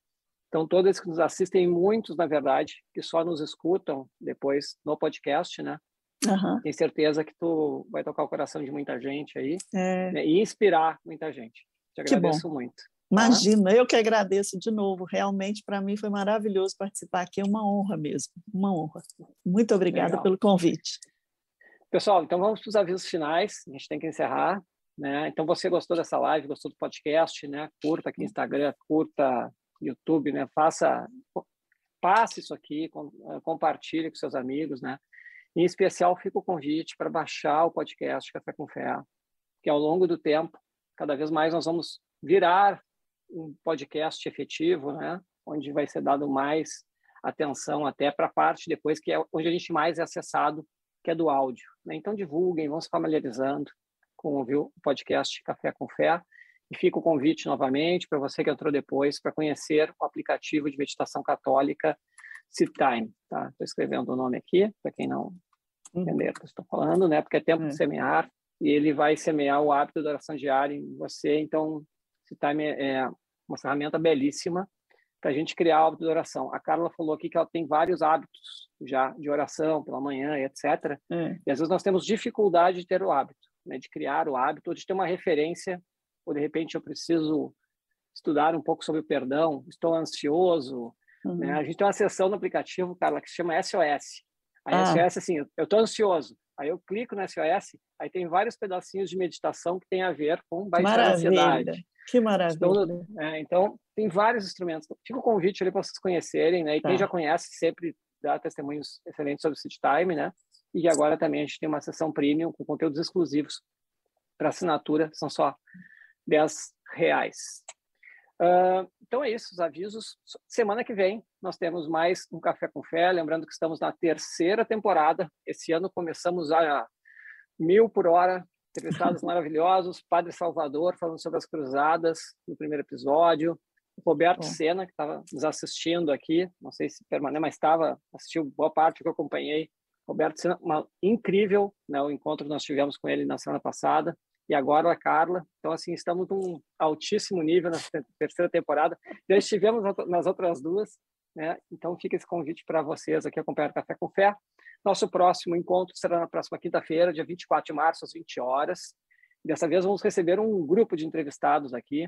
Então, todos que nos assistem, muitos, na verdade, que só nos escutam depois no podcast, né? Uhum. Tenho certeza que tu vai tocar o coração de muita gente aí é. né? e inspirar muita gente. Te agradeço muito. Imagina, eu que agradeço de novo. Realmente, para mim, foi maravilhoso participar aqui. É uma honra mesmo, uma honra. Muito obrigada Legal. pelo convite. Pessoal, então vamos para os avisos finais. A gente tem que encerrar. Né? Então, você gostou dessa live, gostou do podcast, né? Curta aqui no Instagram, curta YouTube, né? Faça, passe isso aqui, eh, compartilhe com seus amigos, né? Em especial, fica o convite para baixar o podcast Café com Fé, que ao longo do tempo, cada vez mais nós vamos virar um podcast efetivo, né? Onde vai ser dado mais atenção até para a parte depois que é onde a gente mais é acessado, que é do áudio. Né? Então divulguem, vão se familiarizando com o podcast Café com Fé. E fica o convite novamente para você que entrou depois para conhecer o aplicativo de meditação católica Time. Tá? Estou escrevendo o nome aqui, para quem não uhum. entender o que estou falando, né? porque é tempo é. de semear e ele vai semear o hábito da oração diária em você. Então, Time é, é uma ferramenta belíssima para a gente criar o hábito de oração. A Carla falou aqui que ela tem vários hábitos já de oração pela manhã etc. É. E às vezes nós temos dificuldade de ter o hábito, né, de criar o hábito, de ter uma referência, ou de repente eu preciso estudar um pouco sobre o perdão, estou ansioso. Uhum. Né? A gente tem uma seção no aplicativo, Carla, que se chama SOS. A ah. SOS, assim, eu estou ansioso. Aí eu clico no SOS, aí tem vários pedacinhos de meditação que tem a ver com baixar a ansiedade. Que maravilha. Então, é, então, tem vários instrumentos. Fica o convite ali para vocês conhecerem, né? E tá. quem já conhece sempre dá testemunhos excelentes sobre o City Time, né? E agora também a gente tem uma sessão premium com conteúdos exclusivos para assinatura, são só 10 reais. Uh, então é isso, os avisos. Semana que vem nós temos mais um Café com Fé. Lembrando que estamos na terceira temporada. Esse ano começamos a mil por hora, entrevistados *laughs* maravilhosos. Padre Salvador falando sobre as cruzadas no primeiro episódio. Roberto Bom. Sena, que estava nos assistindo aqui, não sei se permanece, mas estava, assistiu boa parte que eu acompanhei. Roberto Sena, uma, incrível né, o encontro que nós tivemos com ele na semana passada e agora a Carla. Então, assim, estamos num altíssimo nível na terceira temporada. Já estivemos nas outras duas, né? Então, fica esse convite para vocês aqui acompanhar o Café com Fé. Nosso próximo encontro será na próxima quinta-feira, dia 24 de março, às 20 horas. Dessa vez, vamos receber um grupo de entrevistados aqui,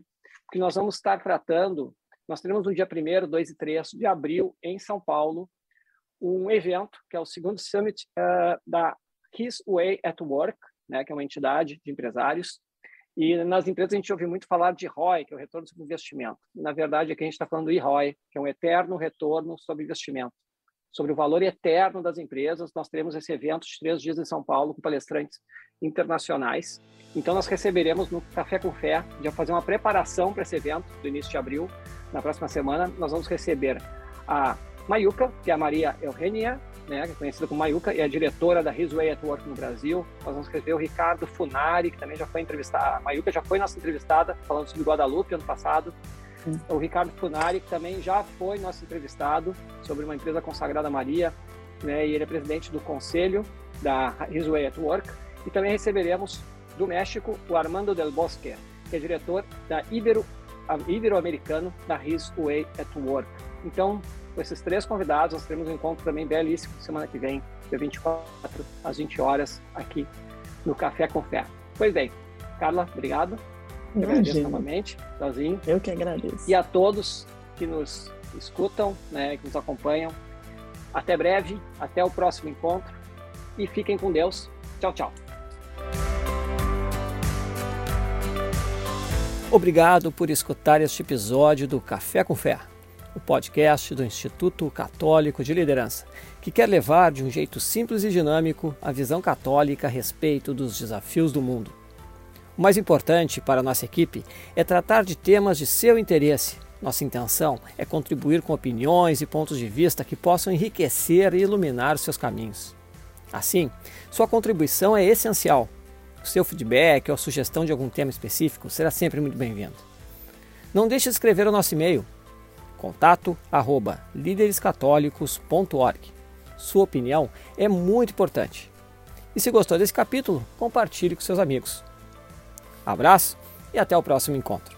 que nós vamos estar tratando. Nós teremos no dia 1, 2 e 3 de abril, em São Paulo, um evento, que é o segundo Summit uh, da His Way at Work, né, que é uma entidade de empresários. E nas empresas a gente ouve muito falar de ROI, que é o retorno sobre investimento. Na verdade, aqui a gente está falando do ROI, que é um eterno retorno sobre investimento. Sobre o valor eterno das empresas, nós teremos esse evento de três dias em São Paulo com palestrantes internacionais. Então, nós receberemos no Café com Fé, já fazer uma preparação para esse evento do início de abril. Na próxima semana, nós vamos receber a Mayuca, que é a Maria Eugênia né, que é conhecida como Mayuca, e é diretora da His Way at Work no Brasil. Nós vamos escrever o Ricardo Funari, que também já foi entrevistado. A Mayuca já foi nossa entrevistada, falando sobre Guadalupe ano passado. Sim. O Ricardo Funari, que também já foi nosso entrevistado sobre uma empresa consagrada a Maria, né, e ele é presidente do conselho da His Way at Work. E também receberemos do México o Armando Del Bosque, que é diretor da Ibero, Ibero-Americano da His Way at Work. Então, com esses três convidados, nós teremos um encontro também belíssimo semana que vem, dia 24, às 20 horas, aqui no Café com Fé. Pois bem, Carla, obrigado. Eu agradeço novamente, sozinho. Eu que agradeço. E a todos que nos escutam, né, que nos acompanham. Até breve, até o próximo encontro e fiquem com Deus. Tchau, tchau. Obrigado por escutar este episódio do Café com Fé o podcast do Instituto Católico de Liderança, que quer levar de um jeito simples e dinâmico a visão católica a respeito dos desafios do mundo. O mais importante para nossa equipe é tratar de temas de seu interesse. Nossa intenção é contribuir com opiniões e pontos de vista que possam enriquecer e iluminar seus caminhos. Assim, sua contribuição é essencial. O seu feedback ou sugestão de algum tema específico será sempre muito bem-vindo. Não deixe de escrever o nosso e-mail contato arroba líderescatólicos.org. Sua opinião é muito importante. E se gostou desse capítulo, compartilhe com seus amigos. Abraço e até o próximo encontro.